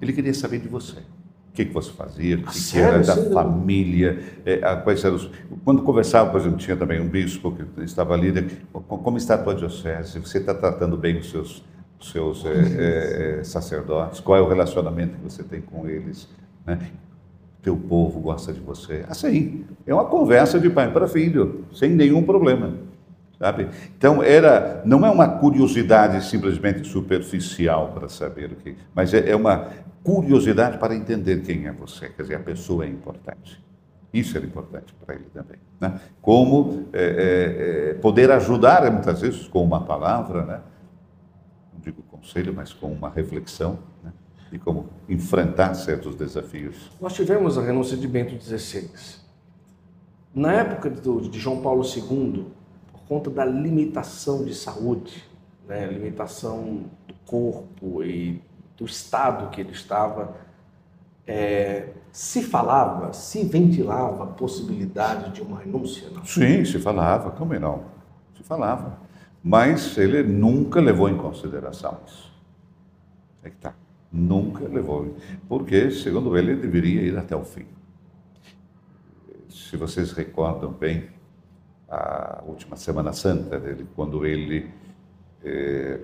ele queria saber de você. O que, que você fazia, o que, que era da Sim, família, é, quais eram os... Quando conversava, por exemplo, tinha também um bispo que estava ali, né, como está a tua diocese, você está tratando bem os seus, os seus é, é, sacerdotes, qual é o relacionamento que você tem com eles, né? teu povo gosta de você. Assim, é uma conversa de pai para filho, sem nenhum problema. Sabe? Então era, não é uma curiosidade simplesmente superficial para saber o que, mas é, é uma curiosidade para entender quem é você, quer dizer, a pessoa é importante. Isso era importante para ele também. Né? Como é, é, é poder ajudar, muitas vezes, com uma palavra, né? não digo conselho, mas com uma reflexão, né? de como enfrentar certos desafios. Nós tivemos a renúncia de Bento XVI. Na época de João Paulo II, conta da limitação de saúde, né, limitação do corpo e do estado que ele estava, é, se falava, se ventilava a possibilidade de uma renúncia? Não? Sim, se falava, como não? Se falava. Mas ele nunca levou em consideração isso. É que tá. Nunca levou. Porque, segundo ele, deveria ir até o fim. Se vocês recordam bem, a última Semana Santa dele, quando ele, eh,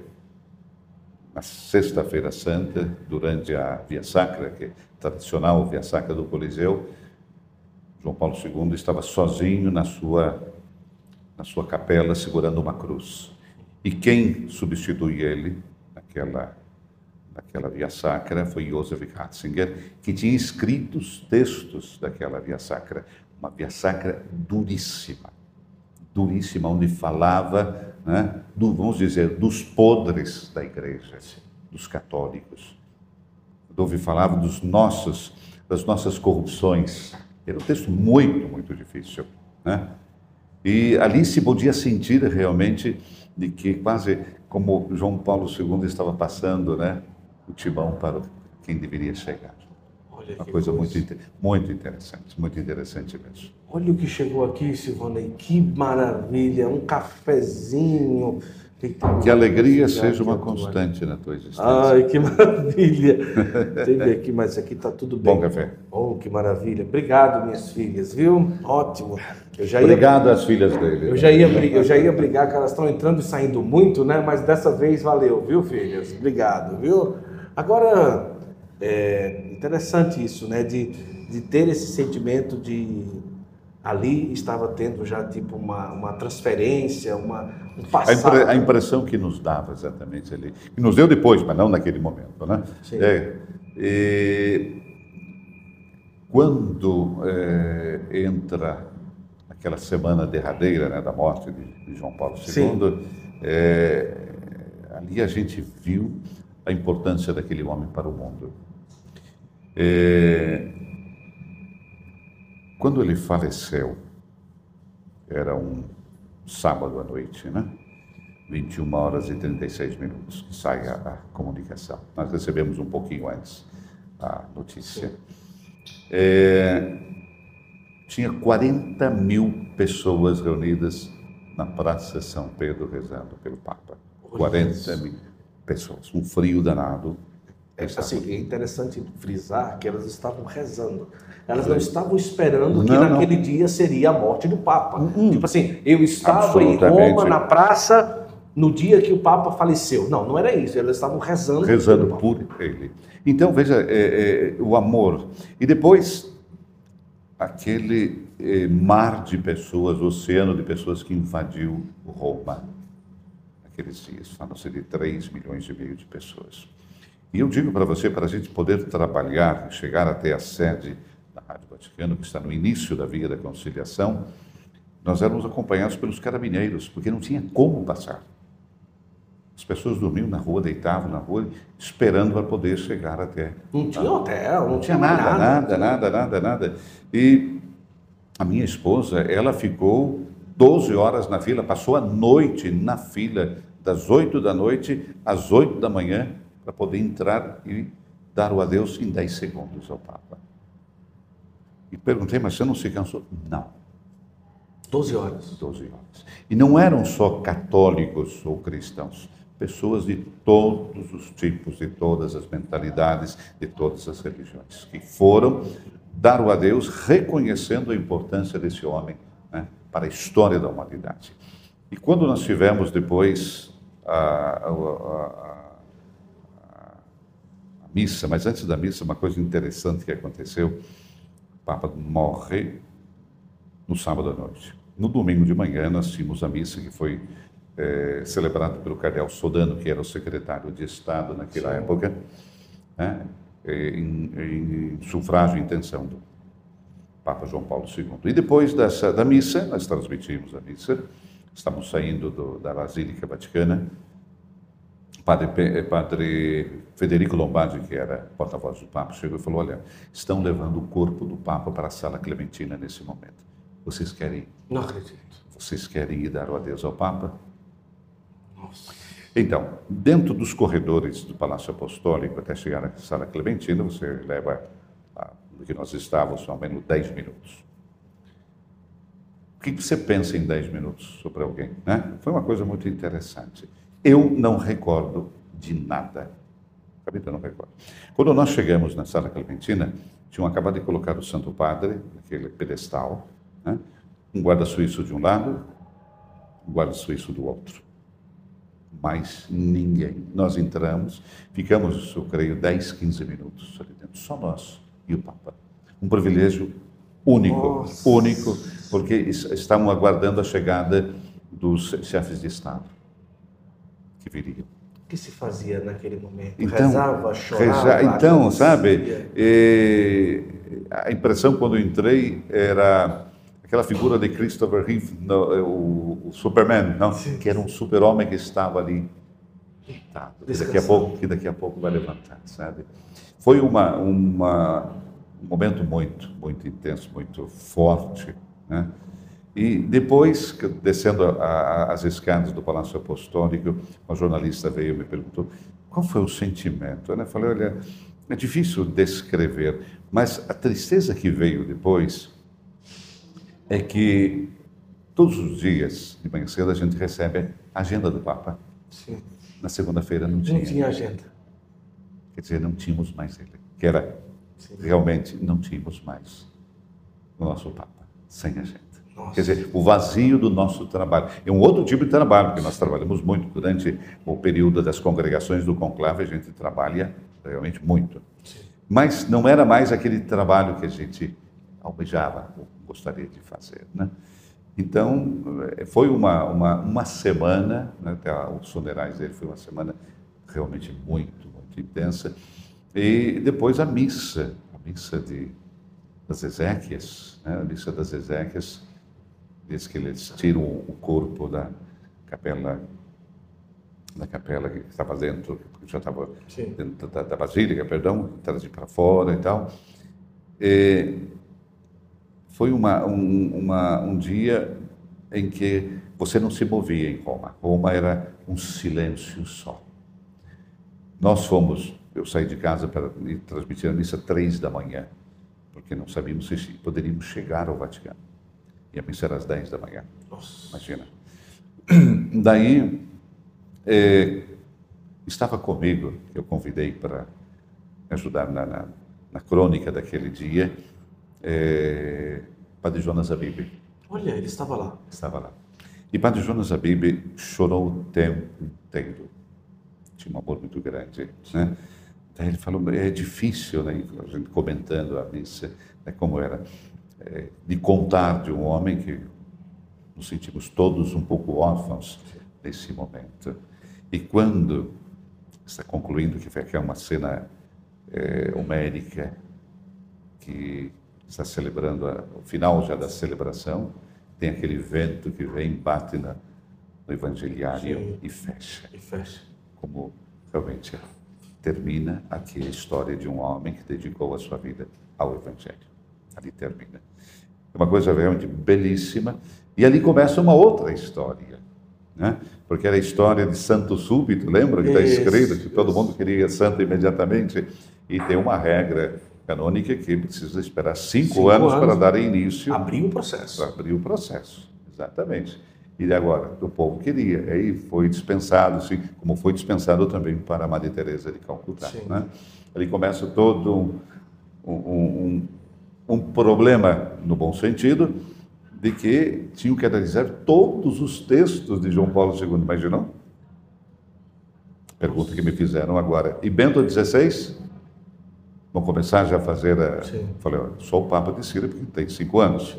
na Sexta-feira Santa, durante a Via Sacra, que é tradicional Via Sacra do Coliseu, João Paulo II estava sozinho na sua na sua capela segurando uma cruz. E quem substitui ele naquela, naquela via sacra foi Joseph Ratzinger, que tinha escrito os textos daquela via sacra, uma via sacra duríssima, duríssima, onde falava, né, do, vamos dizer, dos podres da igreja, dos católicos. Onde falava dos nossos, das nossas corrupções. Era um texto muito, muito difícil. Né? E ali se podia sentir realmente de que quase como João Paulo II estava passando, né, o timão para quem deveria chegar. Olha Uma coisa, coisa, Muito, muito interessante, muito interessante mesmo. Olha o que chegou aqui, Silvana, que maravilha, um cafezinho, que alegria seja uma constante na tua existência. Ai, que maravilha. Teve aqui, mas aqui está tudo bem. Bom café. Oh, que maravilha. Obrigado, minhas filhas, viu? Ótimo. Ia, Obrigado às filhas dele. Eu já, ia, eu já ia brigar, que elas estão entrando e saindo muito, né? Mas dessa vez valeu, viu, filhas? Obrigado, viu? Agora, é interessante isso, né? De, de ter esse sentimento de ali estava tendo já tipo uma, uma transferência, uma, um passado. A, impre, a impressão que nos dava exatamente ali, que nos deu depois, mas não naquele momento, né? Sim. É, e, quando é, entra aquela semana derradeira né, da morte de, de João Paulo II, é, ali a gente viu a importância daquele homem para o mundo. É, quando ele faleceu, era um sábado à noite, né? 21 horas e 36 minutos que sai a, a comunicação. Nós recebemos um pouquinho antes a notícia. É, tinha 40 mil pessoas reunidas na Praça São Pedro rezando pelo Papa. 40 mil pessoas. Um frio danado. É, assim, é interessante frisar que elas estavam rezando. Elas não estavam esperando que não, naquele não. dia seria a morte do Papa. Hum, tipo assim, eu estava em Roma, na praça, no dia que o Papa faleceu. Não, não era isso. Elas estavam rezando. Rezando por ele. Então, veja, é, é, o amor. E depois, aquele é, mar de pessoas, oceano de pessoas que invadiu Roma. Naqueles dias, falam-se de 3 milhões e meio de pessoas. E eu digo para você, para a gente poder trabalhar, chegar até a sede Vaticano, que está no início da via da conciliação, nós éramos acompanhados pelos carabineiros, porque não tinha como passar. As pessoas dormiam na rua, deitavam na rua, esperando para poder chegar até. Não tinha hotel, não, tinha nada, nada, nada, nada, nada, nada. E a minha esposa, ela ficou 12 horas na fila, passou a noite na fila, das 8 da noite às 8 da manhã, para poder entrar e dar o adeus em 10 segundos ao Papa. E perguntei, mas você não se cansou? Não. Doze horas. Doze horas. E não eram só católicos ou cristãos, pessoas de todos os tipos, de todas as mentalidades, de todas as religiões, que foram dar o adeus reconhecendo a importância desse homem né, para a história da humanidade. E quando nós tivemos depois a, a, a, a missa, mas antes da missa, uma coisa interessante que aconteceu, Papa morre no sábado à noite. No domingo de manhã, nós tínhamos a missa que foi é, celebrada pelo cardeal Sodano, que era o secretário de Estado naquela Sim. época, né, em, em, sufrágio e intenção do Papa João Paulo II. E depois dessa, da missa, nós transmitimos a missa, estamos saindo do, da Basílica Vaticana, padre, padre Federico Lombardi, que era porta-voz do Papa, chegou e falou: Olha, estão levando o corpo do Papa para a Sala Clementina nesse momento. Vocês querem? Não acredito. Vocês querem ir dar o adeus ao Papa? Nossa. Então, dentro dos corredores do Palácio Apostólico, até chegar à Sala Clementina, você leva, do que nós estávamos, ao menos 10 minutos. O que você pensa em 10 minutos sobre alguém? Né? Foi uma coisa muito interessante. Eu não recordo de nada Capítulo não recordo. Quando nós chegamos na sala Clementina, tinham acabado de colocar o Santo Padre, aquele pedestal, né? um guarda suíço de um lado, um guarda suíço do outro. Mais ninguém. Nós entramos, ficamos, eu creio, 10, 15 minutos ali dentro, só nós e o Papa. Um privilégio único, Nossa. único, porque estavam aguardando a chegada dos chefes de Estado que viriam que se fazia naquele momento? Então, Rezava, chorava? Reza, então, sabe, a impressão quando entrei era aquela figura de Christopher Reeve, o, o, Superman, não? Sim. que era um super-homem que estava ali deitado, que daqui, a pouco, que daqui a pouco vai levantar, sabe? Foi uma, uma, um momento muito, muito intenso, muito forte, né? E depois, descendo a, a, as escadas do Palácio Apostólico, uma jornalista veio e me perguntou qual foi o sentimento. Eu falei, olha, é difícil descrever, mas a tristeza que veio depois é que todos os dias, de manhã cedo, a gente recebe a agenda do Papa. Sim. Na segunda-feira não tinha. Não tinha agenda. Quer dizer, não tínhamos mais ele. Que era, Sim. realmente, não tínhamos mais o nosso Papa, sem agenda. Nossa. Quer dizer, o vazio do nosso trabalho. É um outro tipo de trabalho, porque nós trabalhamos muito durante o período das congregações do conclave, a gente trabalha realmente muito. Sim. Mas não era mais aquele trabalho que a gente almejava, ou gostaria de fazer. Né? Então, eh, foi uma, uma, uma semana, né, até os funerais dele foi uma semana realmente muito, muito intensa. E depois a missa, a missa de, das Ezequias, né, a missa das Ezequias, diz que eles tiram o corpo da capela da capela que estava dentro, que já estava Sim. dentro da, da, basílica, perdão, trazem para fora e tal. E foi uma, um, uma, um dia em que você não se movia em Roma. Roma era um silêncio só. Nós fomos, eu saí de casa para transmitir a missa três da manhã, porque não sabíamos se poderíamos chegar ao Vaticano. E a missa era às 10 da manhã. Nossa. Imagina. Daí, é, estava comigo, eu convidei para ajudar na, na, na, crônica daquele dia, é, Padre Jonas Abib. Olha, ele estava lá. Estava lá. E Padre Jonas Abib chorou o tempo inteiro. Tinha um amor muito grande. Né? Daí ele falou, é difícil, né? a gente comentando a missa, né, como era de contar de um homem que nos sentimos todos um pouco órfãos nesse momento. E quando está concluindo que foi aqui uma cena é, homérica que está celebrando a, o final já da celebração, tem aquele vento que vem, bate na, no evangeliário Sim. e fecha. E fecha. Como realmente termina aqui a história de um homem que dedicou a sua vida ao evangelho. Ali termina. É uma coisa realmente belíssima. E ali começa uma outra história, né? porque era a história de santo súbito, lembra que está escrito que todo mundo queria santo imediatamente? E tem uma regra canônica que precisa esperar cinco, cinco anos, anos, para dar início. Abrir o processo. Abrir o processo, exatamente. E agora, o povo queria, aí foi dispensado, assim, como foi dispensado também para a Maria Teresa de Calcutá. Né? Ali começa todo um, um, um problema, no bom sentido, de que tinham que analisar todos os textos de João Paulo II. Imaginou? Pergunta que me fizeram agora. E Bento XVI? Vão começar já a fazer a... Sim. Falei, sou o Papa de Síria porque tem cinco anos.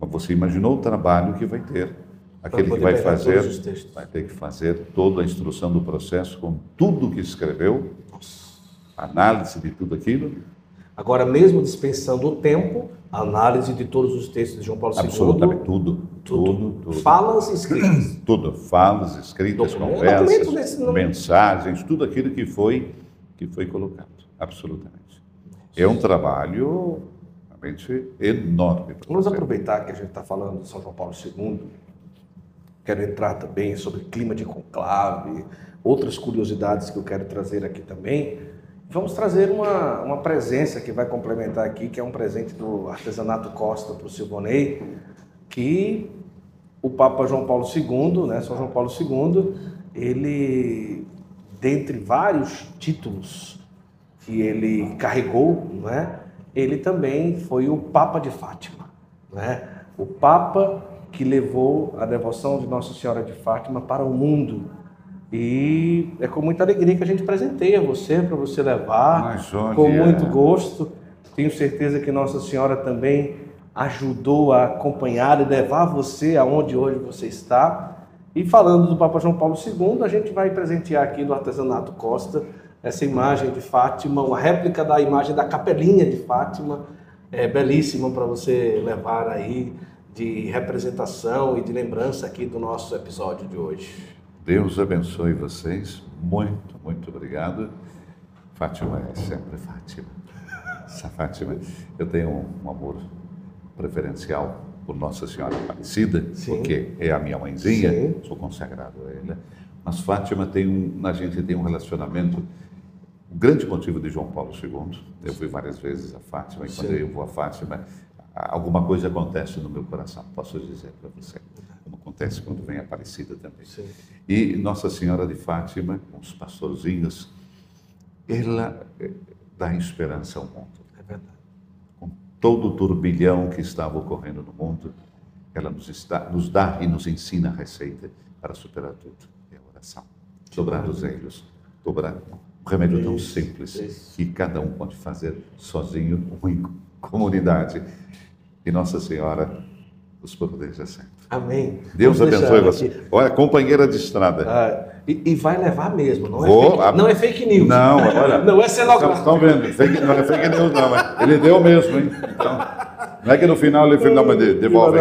Mas você imaginou o trabalho que vai ter? Aquele que vai fazer, vai ter que fazer toda a instrução do processo com tudo que escreveu, análise de tudo aquilo, Agora, mesmo dispensando o tempo, a análise de todos os textos de João Paulo II. Absolutamente tudo. Tudo, tudo. Falas escritas. Tudo. Falas escritas, Documento- conversas, nesse mensagens, tudo aquilo que foi, que foi colocado. Absolutamente. É um trabalho realmente enorme. Vamos aproveitar que a gente está falando de São João Paulo II. Quero entrar também sobre clima de conclave, outras curiosidades que eu quero trazer aqui também. Vamos trazer uma, uma presença que vai complementar aqui, que é um presente do Artesanato Costa para o Silvonei, que o Papa João Paulo II, né, São João Paulo II, ele, dentre vários títulos que ele carregou, não é? ele também foi o Papa de Fátima, né? o Papa que levou a devoção de Nossa Senhora de Fátima para o mundo. E é com muita alegria que a gente presenteia você, para você levar, com muito gosto. Tenho certeza que Nossa Senhora também ajudou a acompanhar e levar você aonde hoje você está. E falando do Papa João Paulo II, a gente vai presentear aqui do Artesanato Costa essa imagem de Fátima, uma réplica da imagem da capelinha de Fátima, é belíssima para você levar aí de representação e de lembrança aqui do nosso episódio de hoje. Deus abençoe vocês. Muito, muito obrigado. Fátima é sempre Fátima. Essa Fátima, eu tenho um, amor preferencial por Nossa Senhora Aparecida, Sim. porque é a minha mãezinha, Sim. sou consagrado a ela. Mas Fátima tem um, a gente tem um relacionamento. O grande motivo de João Paulo II, eu fui várias vezes a Fátima, e quando Sim. eu vou a Fátima, alguma coisa acontece no meu coração, posso dizer para você. Acontece quando vem Aparecida também. Sim. E Nossa Senhora de Fátima, com os pastorzinhos, ela eh, dá esperança ao mundo. É verdade. Com todo o turbilhão que estava ocorrendo no mundo, ela nos, está, nos dá e nos ensina a receita para superar tudo. É a oração. Dobrar os joelhos. Dobrar. Um remédio tão simples isso. que cada um pode fazer sozinho ou em comunidade. E Nossa Senhora nos proteja sempre. Amém. Deus Vamos abençoe você. aqui. Olha, companheira de estrada. Ah, e, e vai levar mesmo, não é, Vou, fake, a- não é fake news. Não, olha. Não é cenográfico. Estão vendo? Fake, não é fake news, não. Mas ele deu mesmo, hein? Então, não é que no final ele fez, não, mas de- devolve.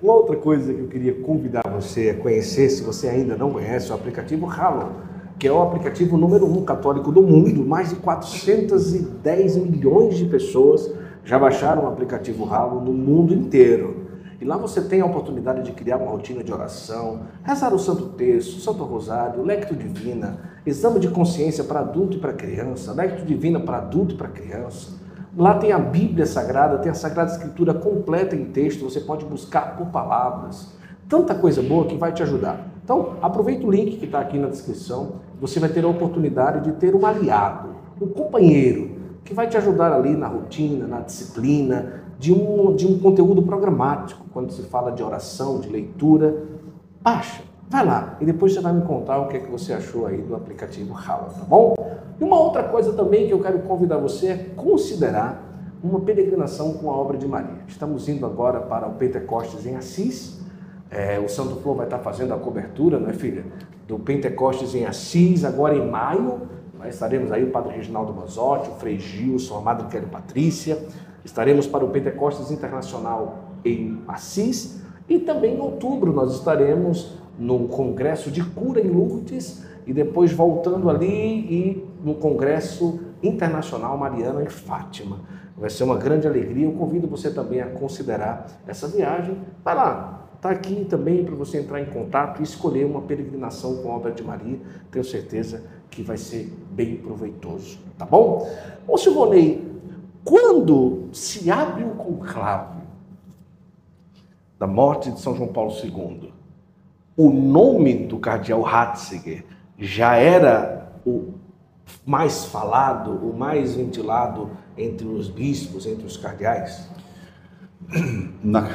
Uma outra coisa que eu queria convidar você a conhecer, se você ainda não conhece, é o aplicativo Halo, que é o aplicativo número um católico do mundo. Mais de 410 milhões de pessoas já baixaram o aplicativo Halo no mundo inteiro. E lá você tem a oportunidade de criar uma rotina de oração, rezar o Santo Terço, Santo Rosário, Lecto Divina, exame de consciência para adulto e para criança, Lecto Divina para adulto e para criança. Lá tem a Bíblia Sagrada, tem a Sagrada Escritura completa em texto, você pode buscar por palavras. Tanta coisa boa que vai te ajudar. Então, aproveita o link que está aqui na descrição, você vai ter a oportunidade de ter um aliado, um companheiro, que vai te ajudar ali na rotina, na disciplina, de um, de um conteúdo programático, quando se fala de oração, de leitura. Baixa, vai lá e depois você vai me contar o que é que você achou aí do aplicativo Hala, tá bom? E uma outra coisa também que eu quero convidar você é considerar uma peregrinação com a obra de Maria. Estamos indo agora para o Pentecostes em Assis. É, o Santo Flor vai estar fazendo a cobertura, não é, filha? Do Pentecostes em Assis, agora em maio. Nós estaremos aí o Padre Reginaldo Manzotti, o Frei Gilson, a Madre Kelly Patrícia. Estaremos para o Pentecostes Internacional em Assis. E também em outubro nós estaremos no Congresso de Cura em Lourdes e depois voltando ali e no Congresso Internacional Mariano em Fátima. Vai ser uma grande alegria. Eu convido você também a considerar essa viagem. Vai lá, está aqui também para você entrar em contato e escolher uma peregrinação com a obra de Maria. Tenho certeza que vai ser bem proveitoso, tá bom? Ô Silvonei, quando se abre o conclave da morte de São João Paulo II, o nome do cardeal Ratzinger já era o mais falado, o mais ventilado entre os bispos, entre os cardeais? Na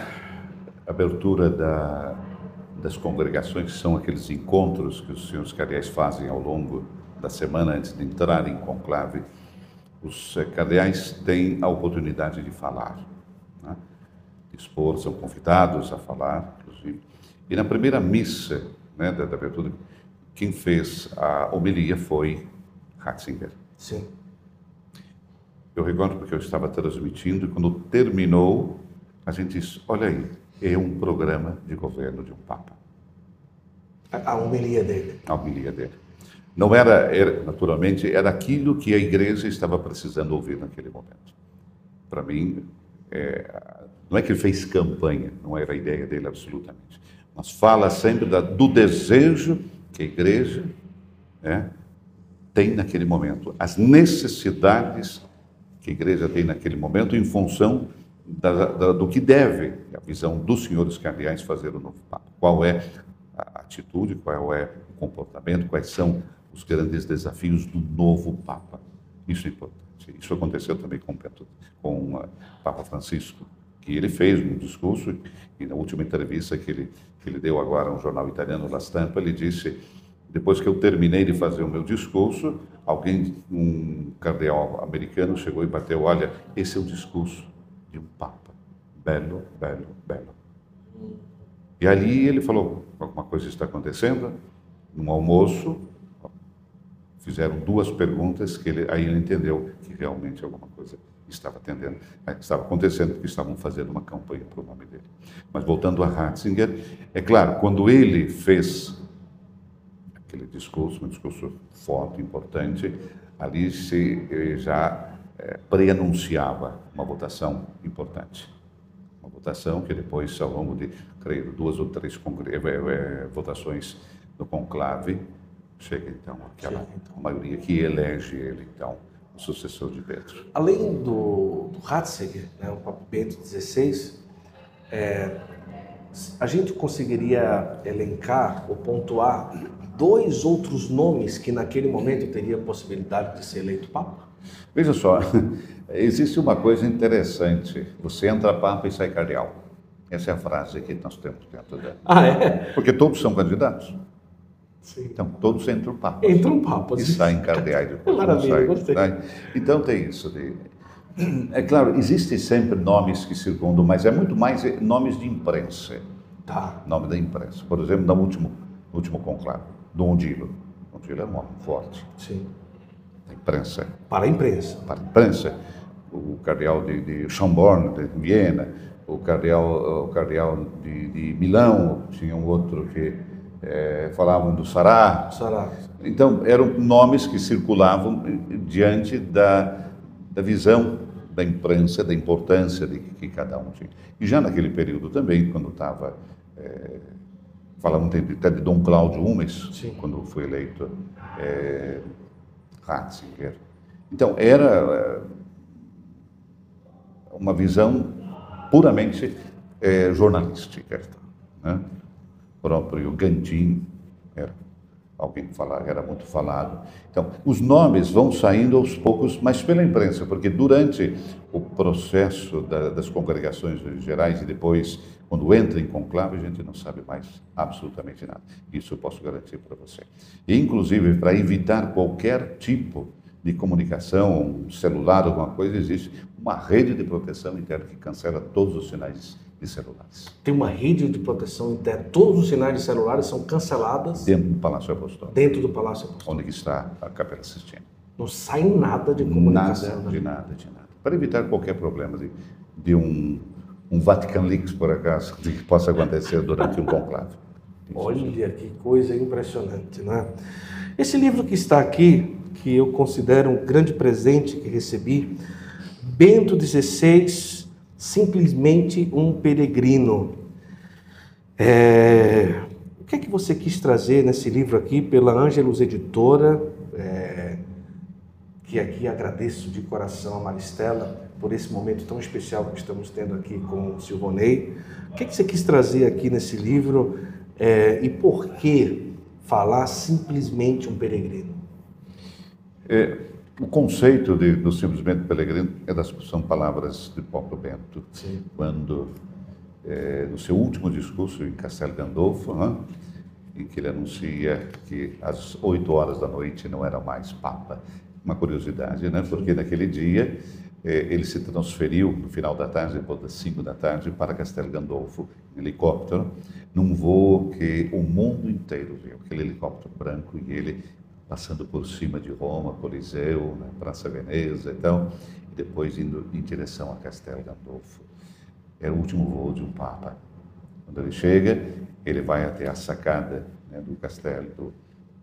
abertura da, das congregações, que são aqueles encontros que os senhores cardeais fazem ao longo da semana antes de entrar em conclave, os cardeais têm a oportunidade de falar, né? expor, são convidados a falar, inclusive. E na primeira missa né, da, da abertura, quem fez a homilia foi Ratzinger. Sim. Eu recordo porque eu estava transmitindo e quando terminou, a gente disse: olha aí, é um programa de governo de um Papa. A homilia dele. A homilia dele. Não era, era, naturalmente, era aquilo que a igreja estava precisando ouvir naquele momento. Para mim, é, não é que ele fez campanha, não era a ideia dele absolutamente, mas fala sempre da, do desejo que a igreja é, tem naquele momento, as necessidades que a igreja tem naquele momento em função da, da, do que deve a visão dos senhores cardeais fazer o novo Papa. Qual é a atitude, qual é o comportamento, quais são os grandes desafios do novo Papa. Isso é importante. Isso aconteceu também com, com o Papa Francisco, que ele fez um discurso, e na última entrevista que ele, que ele deu agora a um jornal italiano, La Stampa, ele disse, depois que eu terminei de fazer o meu discurso, alguém, um cardeal americano chegou e bateu, olha, esse é o discurso de um Papa. Belo, belo, belo. E ali ele falou, alguma coisa está acontecendo, num almoço, fizeram duas perguntas que ele, aí ele entendeu que realmente alguma coisa estava atendendo, estava acontecendo, porque estavam fazendo uma campanha para o nome dele. Mas voltando a Ratzinger, é claro, quando ele fez aquele discurso, um discurso forte, importante, ali se eh, já é, preanunciava uma votação importante. Uma votação que depois, ao longo de, creio, duas ou três é, votações no conclave, chega então aquela chega, então. maioria que elege ele, então, o sucessor de Pedro. Além do, do Ratzinger, né, o Papa Bento XVI, é, a gente conseguiria elencar ou pontuar dois outros nomes que naquele momento teria possibilidade de ser eleito Papa? Veja só, existe uma coisa interessante. Você entra Papa e sai cardeal. Essa é a frase que nós temos dentro dela. Ah, é? Porque todos são candidatos. Sim. Então, todos entram papas. Entram papas. E saem cardeais depois. Maravilha, gostei. Né? Então, tem isso. De... É claro, existem sempre nomes que circundam, mas é muito mais nomes de imprensa. Tá. Nome da imprensa. Por exemplo, no último, no último conclave, Dom Dilo. Dom Dilo é um homem forte. Sim. Da imprensa. Para a imprensa. Para a imprensa. O cardeal de, de Chambord, de Viena, o cardeal, o cardeal de, de Milão, tinha um outro que é, falavam do Sará. Sará. Então, eram nomes que circulavam diante da, da visão da imprensa, da importância de que cada um tinha. E já naquele período também, quando estava. É, falavam até de Dom Cláudio Umes, Sim. quando foi eleito é, Ratzinger. Então, era é, uma visão puramente é, jornalística. Né? Próprio Gandhin era alguém que falava, era muito falado. Então, os nomes vão saindo aos poucos, mas pela imprensa, porque durante o processo da, das congregações gerais e depois, quando entra em conclave, a gente não sabe mais absolutamente nada. Isso eu posso garantir para você. E, inclusive, para evitar qualquer tipo de comunicação, um celular, alguma coisa, existe uma rede de proteção interna que cancela todos os sinais de celulares. Tem uma rede de proteção interna. Todos os sinais de celulares são cancelados. Dentro do Palácio Apostólico. Dentro do Palácio Apostólico. Onde está a Capela Sistina. Não sai nada de comunicação. Nada, né? de nada, de nada. Para evitar qualquer problema de, de um, um Vatican Leaks, por acaso, que possa acontecer durante um conclave. Olha que coisa impressionante, né? Esse livro que está aqui, que eu considero um grande presente que recebi, Bento XVI simplesmente um peregrino. É, o que é que você quis trazer nesse livro aqui pela Ângelos Editora? É, que aqui agradeço de coração a Maristela por esse momento tão especial que estamos tendo aqui com o Silvonei. O que, é que você quis trazer aqui nesse livro é, e por que falar simplesmente um peregrino? É, o conceito de, do simplesmente peregrino é das, são palavras de Paulo Bento, Sim. quando, é, no seu último discurso em Castelo Gandolfo, né, em que ele anuncia que às oito horas da noite não era mais Papa. Uma curiosidade, né? porque naquele dia é, ele se transferiu no final da tarde, depois das cinco da tarde, para Castelo Gandolfo, em helicóptero, num voo que o mundo inteiro viu, aquele helicóptero branco, e ele passando por cima de Roma, Coliseu, né, Praça Veneza e então, e depois indo em direção a Castel Gandolfo. Era o último voo de um Papa. Quando ele chega, ele vai até a sacada né, do castelo, do,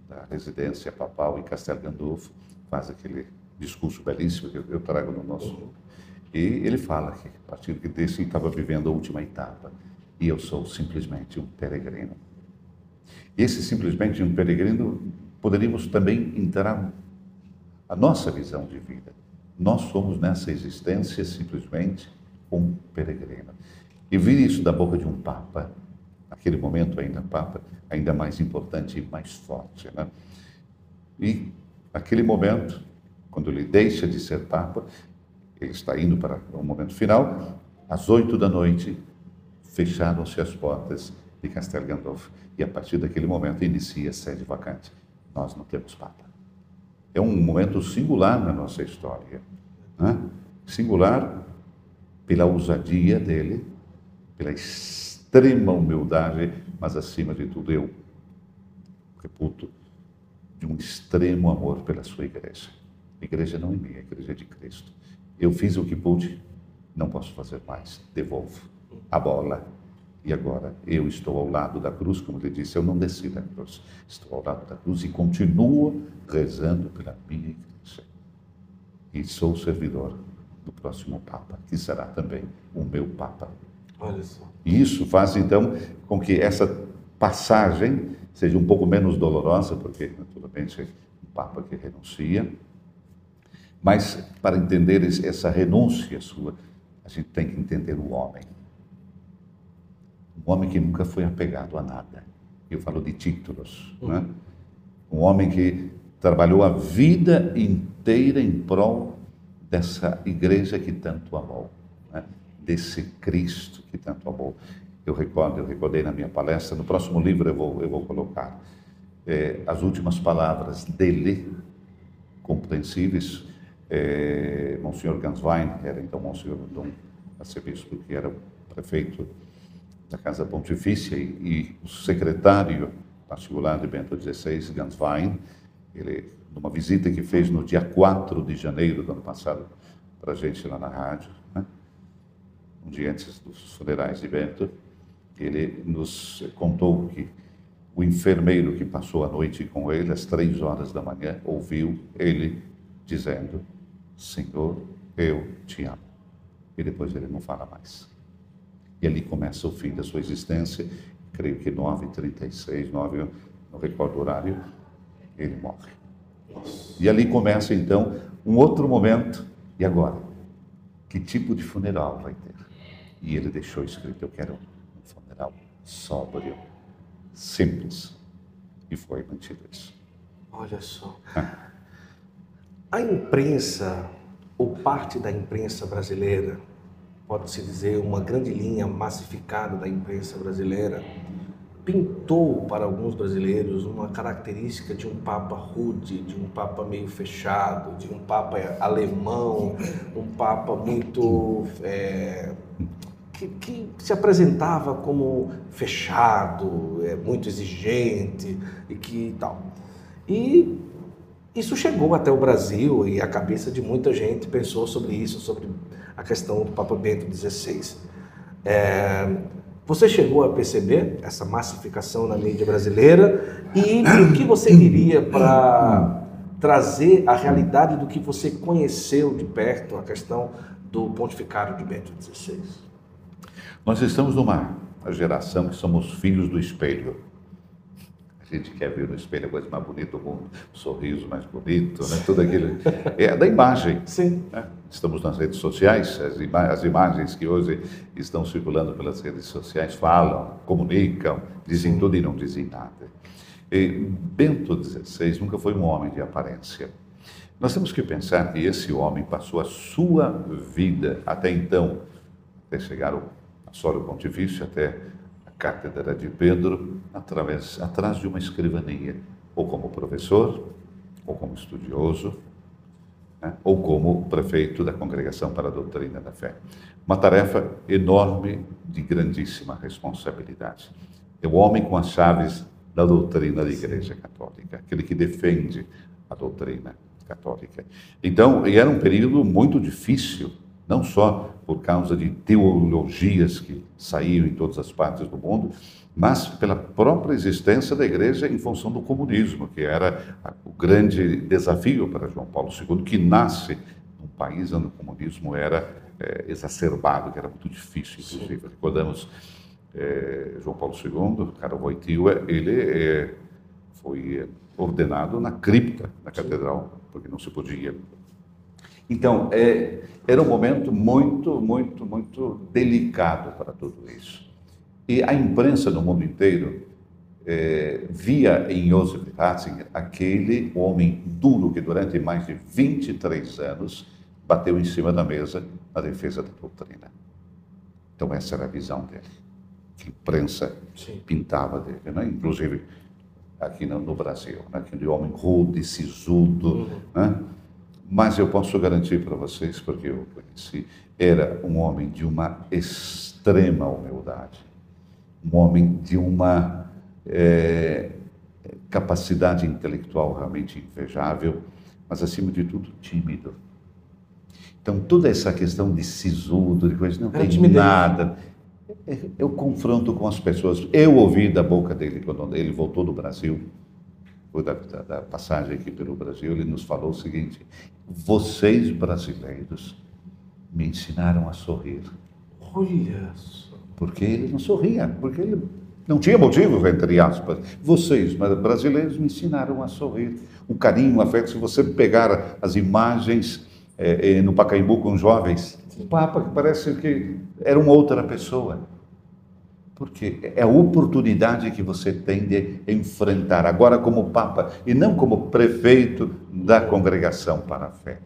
da residência papal em Castel Gandolfo, faz aquele discurso belíssimo que eu trago no nosso. E ele fala que, a partir desse, estava vivendo a última etapa. E eu sou simplesmente um peregrino. Esse simplesmente um peregrino, poderíamos também entrar a nossa visão de vida. Nós somos nessa existência simplesmente um peregrino. E vir isso da boca de um Papa, naquele momento ainda Papa, ainda mais importante e mais forte. Né? E aquele momento, quando ele deixa de ser Papa, ele está indo para o momento final, às oito da noite, fecharam-se as portas de Castel Gandolfo. E a partir daquele momento inicia a sede vacante. Nós não temos Papa. É um momento singular na nossa história. Né? Singular pela ousadia dele, pela extrema humildade, mas acima de tudo eu reputo de um extremo amor pela sua igreja. A igreja não é minha, a igreja é de Cristo. Eu fiz o que pude, não posso fazer mais. Devolvo a bola. E agora eu estou ao lado da cruz, como ele disse, eu não desci da cruz, estou ao lado da cruz e continuo rezando pela minha igreja. E sou servidor do próximo Papa, que será também o meu Papa. Olha só. E isso faz então com que essa passagem seja um pouco menos dolorosa, porque naturalmente é um Papa que renuncia, mas para entender essa renúncia sua, a gente tem que entender o homem. Um homem que nunca foi apegado a nada. Eu falo de títulos. Uhum. Né? Um homem que trabalhou a vida inteira em prol dessa igreja que tanto amou, né? desse Cristo que tanto amou. Eu recordo, eu recordei na minha palestra, no próximo livro eu vou, eu vou colocar é, as últimas palavras dele, compreensíveis. É, Monsenhor Ganswein, era então Monsenhor Dom arcebispo, que era prefeito da Casa Pontifícia, e, e o secretário particular de Bento XVI, Ganswein, ele numa visita que fez no dia 4 de janeiro do ano passado para a gente lá na rádio, né? um dia antes dos funerais de Bento, ele nos contou que o enfermeiro que passou a noite com ele, às três horas da manhã, ouviu ele dizendo: Senhor, eu te amo. E depois ele não fala mais. E ali começa o fim da sua existência, creio que 9h36, 9 não recordo o horário, ele morre. E ali começa então um outro momento. E agora? Que tipo de funeral vai ter? E ele deixou escrito: Eu quero um funeral sóbrio, simples. E foi mantido isso. Olha só. A imprensa, ou parte da imprensa brasileira, pode-se dizer uma grande linha massificada da imprensa brasileira, pintou para alguns brasileiros uma característica de um Papa rude, de um Papa meio fechado, de um Papa alemão, um Papa muito. É, que, que, se apresentava como fechado, é, muito exigente e que tal. E isso chegou até o Brasil e a cabeça de muita gente pensou sobre isso, sobre a questão do Papa Bento XVI. É, você chegou a perceber essa massificação na mídia brasileira e o que você diria para trazer a realidade do que você conheceu de perto, a questão do pontificado de Bento XVI? Nós estamos numa geração que somos filhos do espelho. A gente quer ver no espelho a coisa mais bonita do mundo, o sorriso mais bonito, né? tudo aquilo. É da imagem. Sim. Né? Estamos nas redes sociais, as, ima as, imagens que hoje estão circulando pelas redes sociais falam, comunicam, dizem tudo e não dizem nada. E Bento XVI nunca foi um homem de aparência. Nós temos que pensar que esse homem passou a sua vida até então, até chegar ao Sólio Pontifício, até cátedra de Pedro através, atrás de uma escrivania, ou como professor, ou como estudioso, né? ou como prefeito da Congregação para a Doutrina da Fé. Uma tarefa enorme de grandíssima responsabilidade. É o homem com as chaves da doutrina da Igreja Católica, aquele que defende a doutrina católica. Então, era um período muito difícil, não só por causa de teologias que saíam em todas as partes do mundo, mas pela própria existência da igreja em função do comunismo, que era o grande desafio para João Paulo II, que nasce num país onde o comunismo era é, exacerbado, que era muito difícil, inclusive. Sim. Recordamos é, João Paulo II, Karol Wojtyła, ele é, foi ordenado na cripta da catedral, porque não se podia. Então, é, era um momento muito, muito, muito delicado para tudo isso. E a imprensa no mundo inteiro é, via em Joseph Ratzinger aquele homem duro que durante mais de 23 anos bateu em cima da mesa na defesa da doutrina. Então essa era a visão dele, que a imprensa Sim. pintava dele, né? inclusive aqui no, no Brasil, né? aquele homem rude, sisudo, uhum. né? Mas eu posso garantir para vocês, porque eu conheci, era um homem de uma extrema humildade um homem de uma é, capacidade intelectual realmente invejável, mas acima de tudo tímido. Então toda essa questão de sisudo, de coisa, não tem nada. Eu confronto com as pessoas. Eu ouvi da boca dele quando ele voltou do Brasil, da, da, da passagem aqui pelo Brasil, ele nos falou o seguinte: vocês brasileiros me ensinaram a sorrir. Olha só porque ele não sorria, porque ele não tinha motivo, entre aspas. Vocês, brasileiros, me ensinaram a sorrir. O carinho, o afeto, se você pegar as imagens é, no Pacaembu com jovens, o Papa parece que era uma outra pessoa. Porque é a oportunidade que você tem de enfrentar, agora como Papa, e não como prefeito da congregação para a fé.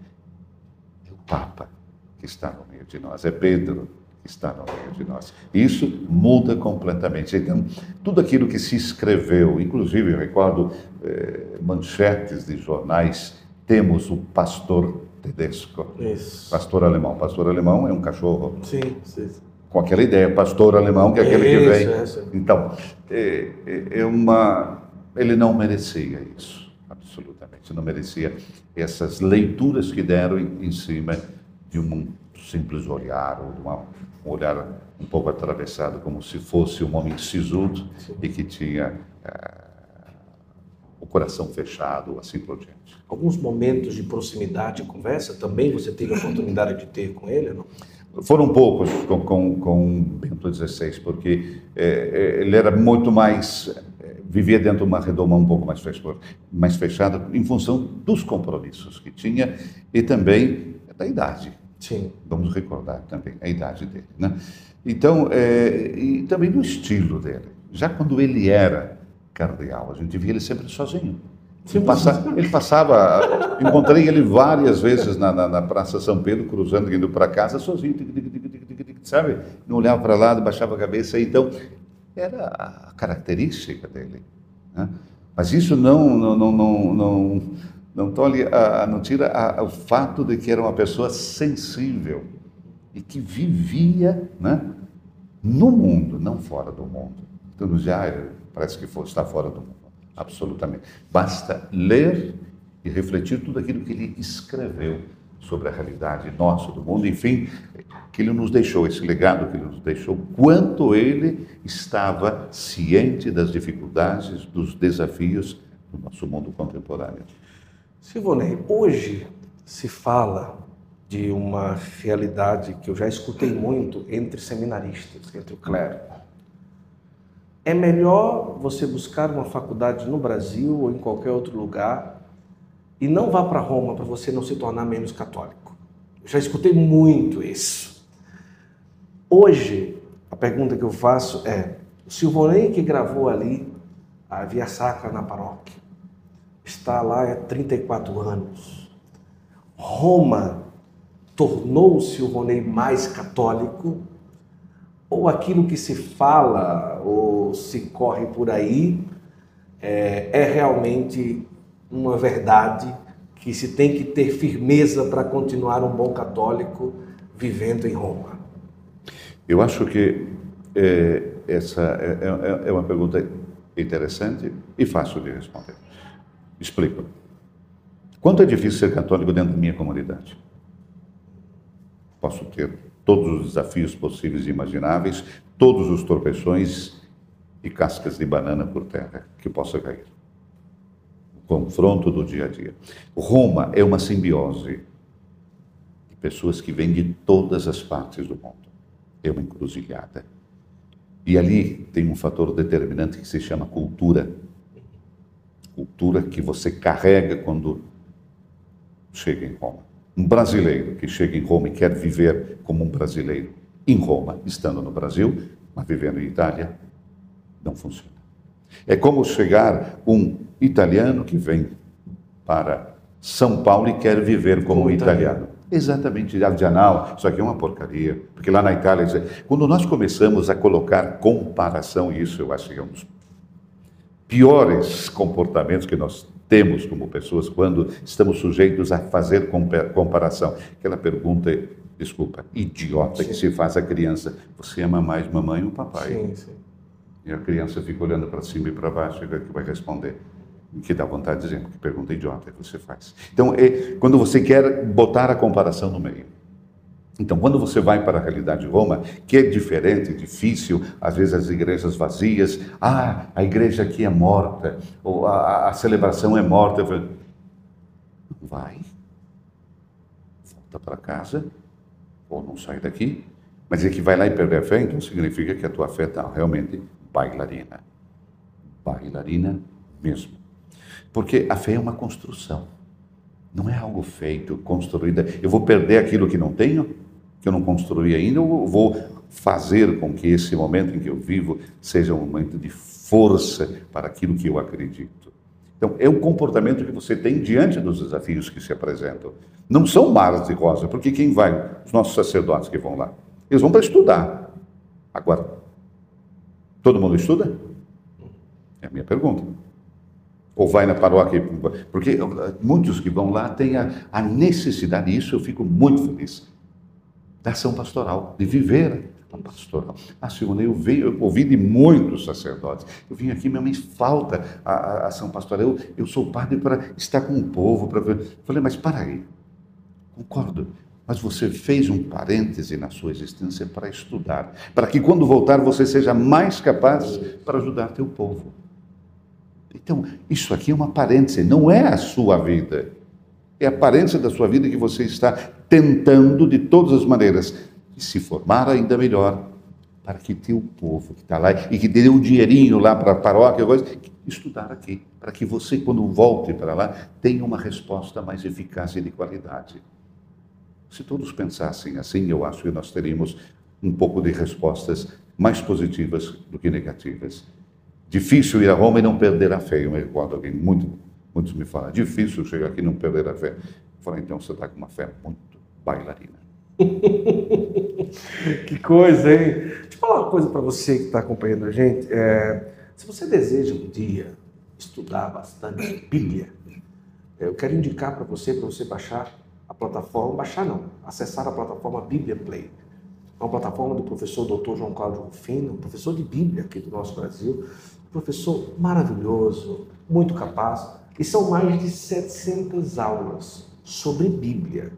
É o Papa que está no meio de nós, é Pedro, está no meio de nós. Isso muda completamente. Então, tudo aquilo que se escreveu, inclusive eu recordo eh, manchetes de jornais, temos o pastor Tedesco, Isso. pastor alemão. Pastor alemão é um cachorro. Sim, sim. Com aquela ideia, pastor alemão, que é aquele isso, que vem. É, então, é, é uma. Ele não merecia isso, absolutamente. Não merecia essas leituras que deram em, em cima de um simples olhar ou de uma um olhar um pouco atravessado, como se fosse um homem sisudo e que tinha é, o coração fechado, assim por diante. Alguns momentos de proximidade e conversa também você teve a oportunidade de ter com ele, não? Foram poucos com, com, com Bento XVI, porque é, ele era muito mais vivia dentro de uma redoma um pouco mais fechada, mais fechada em função dos compromissos que tinha e também da idade. Sim. Vamos recordar também a idade dele. Né? Então, é, e também do estilo dele. Já quando ele era cardeal, a gente via ele sempre sozinho. Passa, ele passava, encontrei ele várias vezes na, na, na, Praça São Pedro, cruzando, indo para casa sozinho, sabe? Não olhava para lá, baixava a cabeça. Então, era a característica dele. Né? Mas isso não, não, não, não, não não, tolhe a, não tira a, o fato de que era uma pessoa sensível e que vivia né, no mundo, não fora do mundo. Então, já parece que está fora do mundo. Absolutamente. Basta ler e refletir tudo aquilo que ele escreveu sobre a realidade nossa, do mundo, enfim, que ele nos deixou, esse legado que ele nos deixou, quanto ele estava ciente das dificuldades, dos desafios do nosso mundo contemporâneo. Silvonei, hoje se fala de uma realidade que eu já escutei muito entre seminaristas, entre o clero. É melhor você buscar uma faculdade no Brasil ou em qualquer outro lugar e não vá para Roma para você não se tornar menos católico. Eu já escutei muito isso. Hoje, a pergunta que eu faço é: o Silvonei que gravou ali a Via Sacra na paróquia, está lá há 34 anos. Roma tornou-se o Ronei mais católico, ou aquilo que se fala ou se corre por aí é, é realmente uma verdade que se tem que ter firmeza para continuar um bom católico vivendo em Roma? Eu acho que é, essa é, é, é uma pergunta interessante e fácil de responder. Explico. Quanto é difícil ser católico dentro da minha comunidade? Posso ter todos os desafios possíveis e imagináveis, todos os tropeções e cascas de banana por terra que possa cair. O confronto do dia a dia. Roma é uma simbiose de pessoas que vêm de todas as partes do mundo. É uma encruzilhada. E ali tem um fator determinante que se chama cultura. Cultura que você carrega quando chega em Roma. Um brasileiro que chega em Roma e quer viver como um brasileiro em Roma, estando no Brasil, mas vivendo em Itália, não funciona. É como chegar um italiano que vem para São Paulo e quer viver como, como um italiano. italiano. Exatamente, Ardianal, isso aqui é uma porcaria. Porque lá na Itália, quando nós começamos a colocar comparação, e isso eu acho que é um dos piores comportamentos que nós temos como pessoas quando estamos sujeitos a fazer comparação. Aquela pergunta, desculpa, idiota sim. que se faz à criança: você ama mais mamãe ou papai? Sim, sim. E a criança fica olhando para cima e para baixo e que vai responder. Que dá vontade de dizer, que pergunta idiota que você faz. Então, é, quando você quer botar a comparação no meio. Então, quando você vai para a realidade de Roma, que é diferente, difícil, às vezes as igrejas vazias, ah, a igreja aqui é morta, ou a, a celebração é morta. Vai, volta para casa, ou não sai daqui, mas é que vai lá e perde a fé, então significa que a tua fé está realmente bailarina. Bailarina mesmo. Porque a fé é uma construção. Não é algo feito, construído. Eu vou perder aquilo que não tenho? Que eu não construí ainda, eu vou fazer com que esse momento em que eu vivo seja um momento de força para aquilo que eu acredito. Então, é o comportamento que você tem diante dos desafios que se apresentam. Não são mares de rosa, porque quem vai? Os nossos sacerdotes que vão lá. Eles vão para estudar. Agora, todo mundo estuda? É a minha pergunta. Ou vai na paróquia? Porque muitos que vão lá têm a, a necessidade, e isso eu fico muito feliz da ação pastoral, de viver a pastoral. Ah, Simone, eu, veio, eu ouvi de muitos sacerdotes. Eu vim aqui, mas falta a, a, ação pastoral. Eu, eu sou padre para estar com o povo. Para... Falei, mas para aí. Concordo. Mas você fez um parêntese na sua existência para estudar, para que quando voltar você seja mais capaz para ajudar teu povo. Então, isso aqui é uma parêntese, não é a sua vida. É a aparência da sua vida que você está tentando de todas as maneiras se formar ainda melhor para que teu povo que está lá e que dê um dinheirinho lá para a paróquia, coisa, estudar aqui, para que você, quando volte para lá, tenha uma resposta mais eficaz e de qualidade. Se todos pensassem assim, eu acho que nós teríamos um pouco de respostas mais positivas do que negativas. Difícil ir a Roma e não perder a fé. Eu me recordo alguém muito Muitos me falam, difícil chegar aqui e não perder a fé. Eu falo, então você está com uma fé muito bailarina. que coisa, hein? Deixa eu falar uma coisa para você que está acompanhando a gente. É, se você deseja um dia estudar bastante Bíblia, eu quero indicar para você, para você baixar a plataforma, baixar não, acessar a plataforma Bíblia Play. É uma plataforma do professor Dr. João Cláudio Rufino, professor de Bíblia aqui do nosso Brasil, professor maravilhoso, muito capaz e são mais de 700 aulas sobre Bíblia.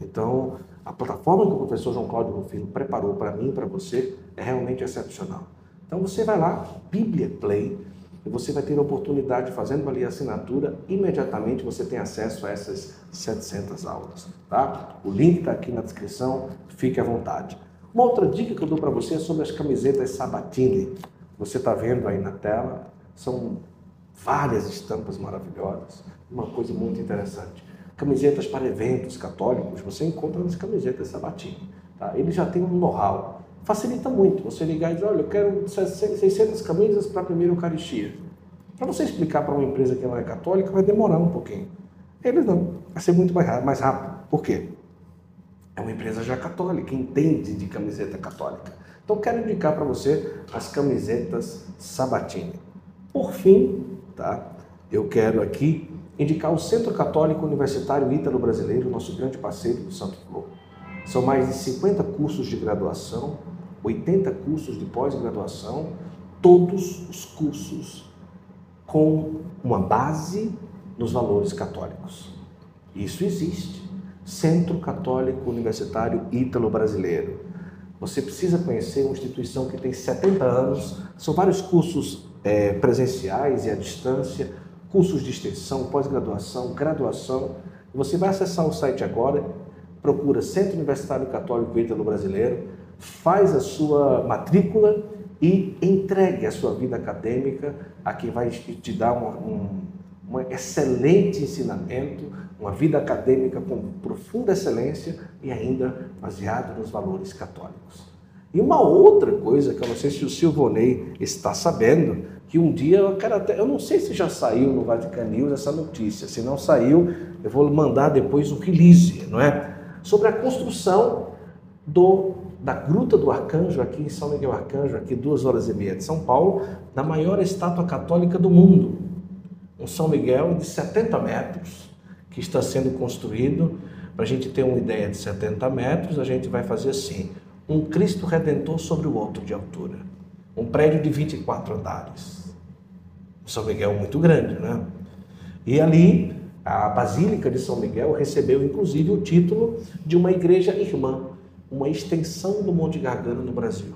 Então, a plataforma que o professor João Cláudio Rufino preparou para mim e para você é realmente excepcional. Então, você vai lá, Bíblia Play, e você vai ter a oportunidade, fazendo ali a assinatura, imediatamente você tem acesso a essas 700 aulas. Tá? O link está aqui na descrição, fique à vontade. Uma outra dica que eu dou para você é sobre as camisetas Sabatini. Você está vendo aí na tela, são várias estampas maravilhosas, uma coisa muito interessante. Camisetas para eventos católicos, você encontra nas camisetas Sabatini. Tá? Ele já tem um know-how. Facilita muito você ligar e dizer, olha, eu quero 600 camisas para a primeira Eucaristia. Para você explicar para uma empresa que não é católica, vai demorar um pouquinho. Eles não, vai ser muito mais rápido. Por quê? É uma empresa já católica, entende de camiseta católica. Então, quero indicar para você as camisetas Sabatini. Por fim, tá? Eu quero aqui indicar o Centro Católico Universitário Ítalo Brasileiro, nosso grande parceiro do Santo Flor. São mais de 50 cursos de graduação, 80 cursos de pós-graduação, todos os cursos com uma base nos valores católicos. Isso existe. Centro Católico Universitário Ítalo-Brasileiro. Você precisa conhecer uma instituição que tem 70 anos, são vários cursos é, presenciais e à distância, cursos de extensão, pós-graduação, graduação. Você vai acessar o site agora, procura Centro Universitário Católico Ítalo Brasileiro, faz a sua matrícula e entregue a sua vida acadêmica a quem vai te dar um, um, um excelente ensinamento, uma vida acadêmica com profunda excelência e ainda baseado nos valores católicos. E uma outra coisa que eu não sei se o Silvonei está sabendo, que um dia eu quero até, eu não sei se já saiu no Vatican News essa notícia, se não saiu, eu vou mandar depois o release, não é? Sobre a construção do da Gruta do Arcanjo, aqui em São Miguel Arcanjo, aqui duas horas e meia de São Paulo, da maior estátua católica do mundo. Um São Miguel de 70 metros, que está sendo construído. Para a gente ter uma ideia de 70 metros, a gente vai fazer assim: um Cristo Redentor sobre o outro de altura. Um prédio de 24 andares. São Miguel muito grande, né? E ali, a Basílica de São Miguel recebeu inclusive o título de uma igreja irmã uma extensão do Monte Gargano no Brasil.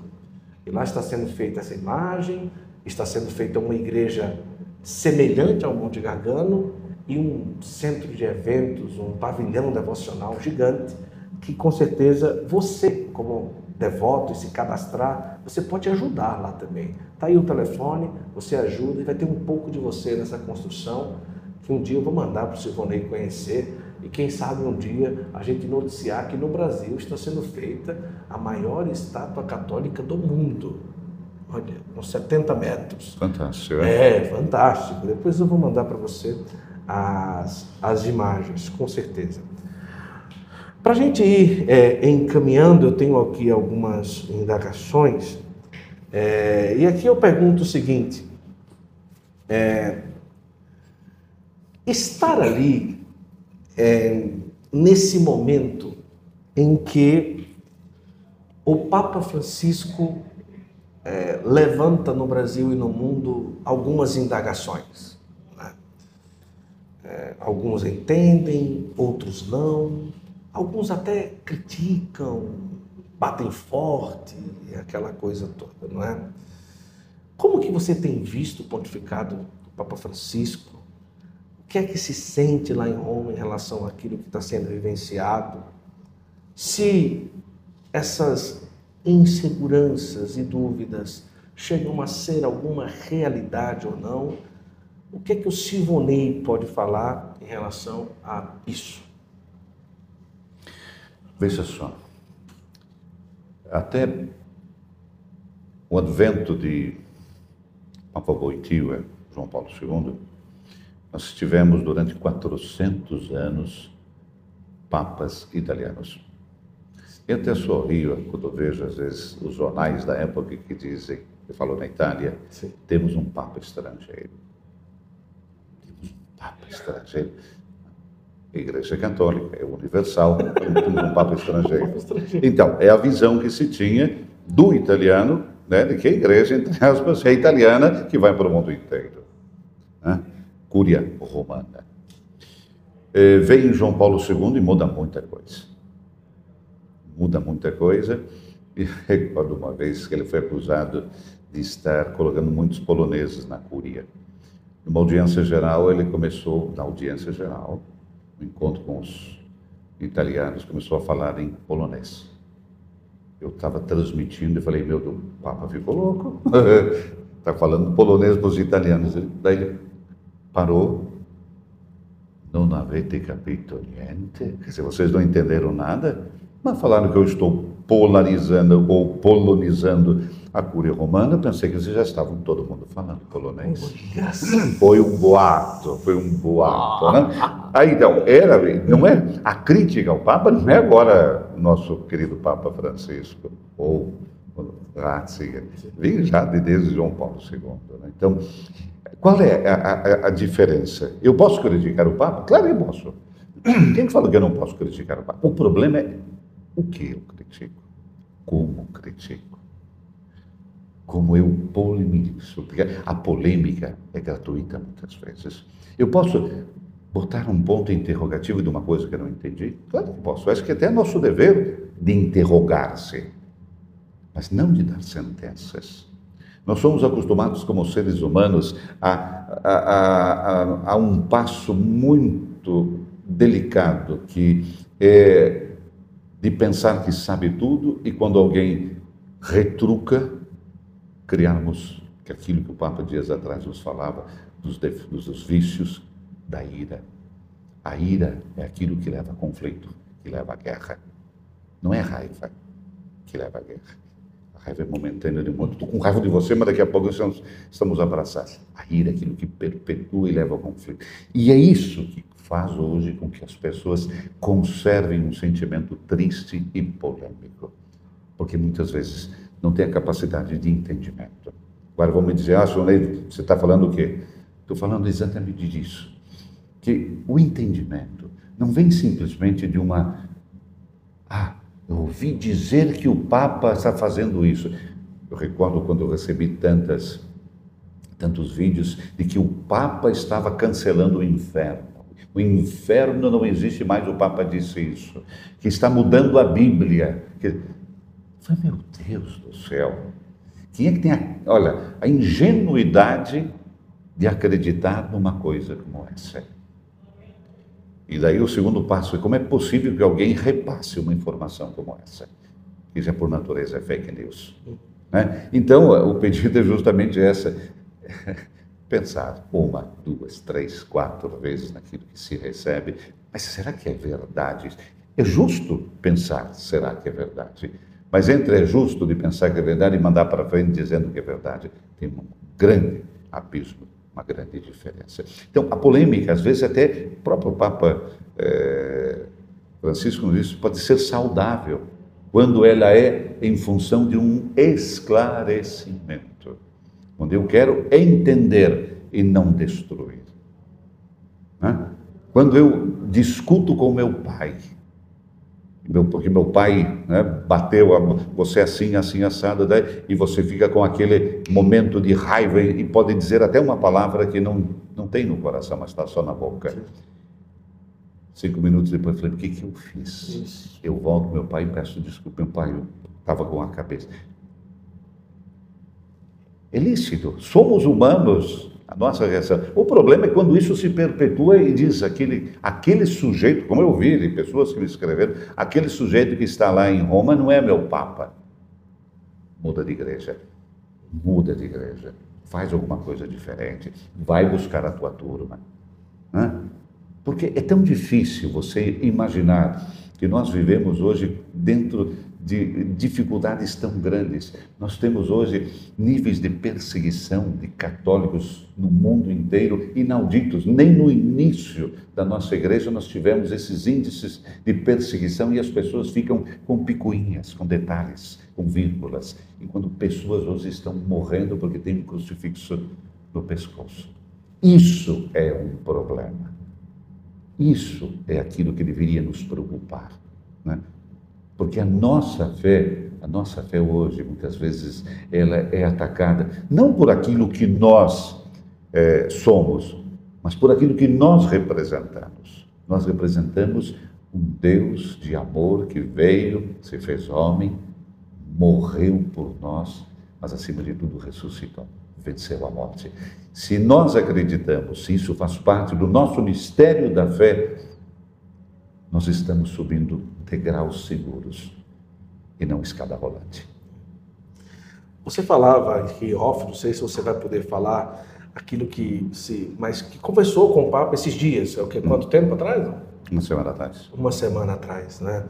E lá está sendo feita essa imagem, está sendo feita uma igreja semelhante ao Monte Gargano e um centro de eventos, um pavilhão devocional gigante, que com certeza você, como devoto, e se cadastrar, você pode ajudar lá também. Está aí o telefone, você ajuda e vai ter um pouco de você nessa construção, que um dia eu vou mandar para o Silvonei conhecer, e quem sabe um dia a gente noticiar que no Brasil está sendo feita a maior estátua católica do mundo. Olha, uns 70 metros. Fantástico. É, é fantástico. Depois eu vou mandar para você as, as imagens, com certeza. Para a gente ir é, encaminhando, eu tenho aqui algumas indagações. É, e aqui eu pergunto o seguinte: é, estar ali é, nesse momento em que o Papa Francisco é, levanta no Brasil e no mundo algumas indagações. Né? É, alguns entendem, outros não, alguns até criticam, batem forte, aquela coisa toda, não é? Como que você tem visto o pontificado do Papa Francisco que é que se sente lá em Roma em relação àquilo que está sendo vivenciado? Se essas inseguranças e dúvidas chegam a ser alguma realidade ou não, o que é que o Silvonei pode falar em relação a isso? Veja só, até o advento de Papa Boitiva, João Paulo II, nós tivemos durante 400 anos papas italianos. Eu até sorrio quando vejo, às vezes, os jornais da época que dizem, que falou na Itália, Sim. temos um papa estrangeiro. Temos um papa estrangeiro. A Igreja Católica é universal, um papa estrangeiro. Então, é a visão que se tinha do italiano, né, de que a igreja, entre aspas, é italiana, que vai para o mundo inteiro. Né? Cúria Romana. É, vem João Paulo II e muda muita coisa. Muda muita coisa. E recordo uma vez que ele foi acusado de estar colocando muitos poloneses na Cúria. Numa audiência geral, ele começou, na audiência geral, no encontro com os italianos, começou a falar em polonês. Eu estava transmitindo e falei, meu, o Papa ficou louco. Está falando polonês para os italianos. Daí ele parou. Não avete capito niente. Se vocês não entenderam nada, mas falaram que eu estou polarizando ou polonizando a Cúria Romana, pensei que vocês já estavam todo mundo falando polonês. Foi um boato, foi um boato. Né? Aí então, era, não é? A crítica ao Papa não é agora nosso querido Papa Francisco, ou Ratzinger, vem já desde João Paulo II. Né? Então, qual é a, a, a, diferença? Eu posso criticar o Papa? Claro que posso. Quem fala que eu não posso criticar o Papa? O problema é o que eu critico, como critico. Como eu polemizo, porque a polêmica é gratuita muitas vezes. Eu posso botar um ponto interrogativo de uma coisa que eu não entendi? Claro que posso. Acho que até é nosso dever de interrogar-se, mas não de dar sentenças. Nós somos acostumados, como seres humanos, a, a, a, a um passo muito delicado que é de pensar que sabe tudo e quando alguém retruca, criarmos aquilo que o Papa dias atrás nos falava, dos, dos vícios da ira. A ira é aquilo que leva a conflito, que leva à guerra. Não é raiva que leva à guerra. A raiva é momentânea de um modo. Estou com raiva de você, mas daqui a pouco estamos, estamos abraçados. A ira é aquilo que perpetua e leva ao conflito. E é isso que faz hoje com que as pessoas conservem um sentimento triste e polêmico. Porque muitas vezes não tem a capacidade de entendimento. Agora vão me dizer, ah, Ney, você está falando o quê? Estou falando exatamente disso. Que o entendimento não vem simplesmente de uma. Ah, eu ouvi dizer que o Papa está fazendo isso. Eu recordo quando eu recebi tantas, tantos vídeos de que o Papa estava cancelando o inferno. O inferno não existe mais, o Papa disse isso. Que está mudando a Bíblia. Que... Foi, meu Deus do céu. Quem é que tem, a, olha, a ingenuidade de acreditar numa coisa como essa? E daí o segundo passo é como é possível que alguém repasse uma informação como essa? Isso é por natureza, é fake news. Né? Então, o pedido é justamente essa. Pensar uma, duas, três, quatro vezes naquilo que se recebe. Mas será que é verdade? É justo pensar, será que é verdade? Mas entre é justo de pensar que é verdade e mandar para frente dizendo que é verdade, tem um grande abismo, uma grande diferença. Então, a polêmica, às vezes, até o próprio Papa é, Francisco nos disse, pode ser saudável, quando ela é em função de um esclarecimento, quando eu quero entender e não destruir. Né? Quando eu discuto com meu pai, meu, porque meu pai né, bateu a, você assim, assim, assado, daí, e você fica com aquele momento de raiva e, e, pode dizer até uma palavra que não, não tem no coração, mas está só na boca. Cinco minutos depois eu falei, o que, que eu fiz? Isso. Eu volto meu pai e peço desculpa. Meu pai estava com a cabeça. É lícito. Somos humanos a nossa reação. O problema é quando isso se perpetua e diz aquele, aquele sujeito, como eu vi de pessoas que me escreveram, aquele sujeito que está lá em Roma não é meu Papa. Muda de igreja. Muda de igreja. Faz alguma coisa diferente. Vai buscar a tua turma. Porque é tão difícil você imaginar que nós vivemos hoje dentro de dificuldades tão grandes. Nós temos hoje níveis de perseguição de católicos no mundo inteiro inauditos. Nem no início da nossa igreja nós tivemos esses índices de perseguição e as pessoas ficam com picuinhas, com detalhes, com vírgulas, enquanto pessoas hoje estão morrendo porque tem um crucifixo no pescoço. Isso é um problema. Isso é aquilo que deveria nos preocupar. Porque a nossa fé, a nossa fé hoje, muitas vezes, ela é atacada não por aquilo que nós é, somos, mas por aquilo que nós representamos. Nós representamos um Deus de amor que veio, se fez homem, morreu por nós, mas acima de tudo ressuscitou, venceu a morte. Se nós acreditamos, se isso faz parte do nosso mistério da fé, nós estamos subindo degraus seguros e não escada rolante. Você falava aqui off, não sei se você vai poder falar aquilo que se, mas que conversou com o Papa esses dias, é o que quanto hum. tempo atrás? Uma semana atrás. Uma semana atrás, né?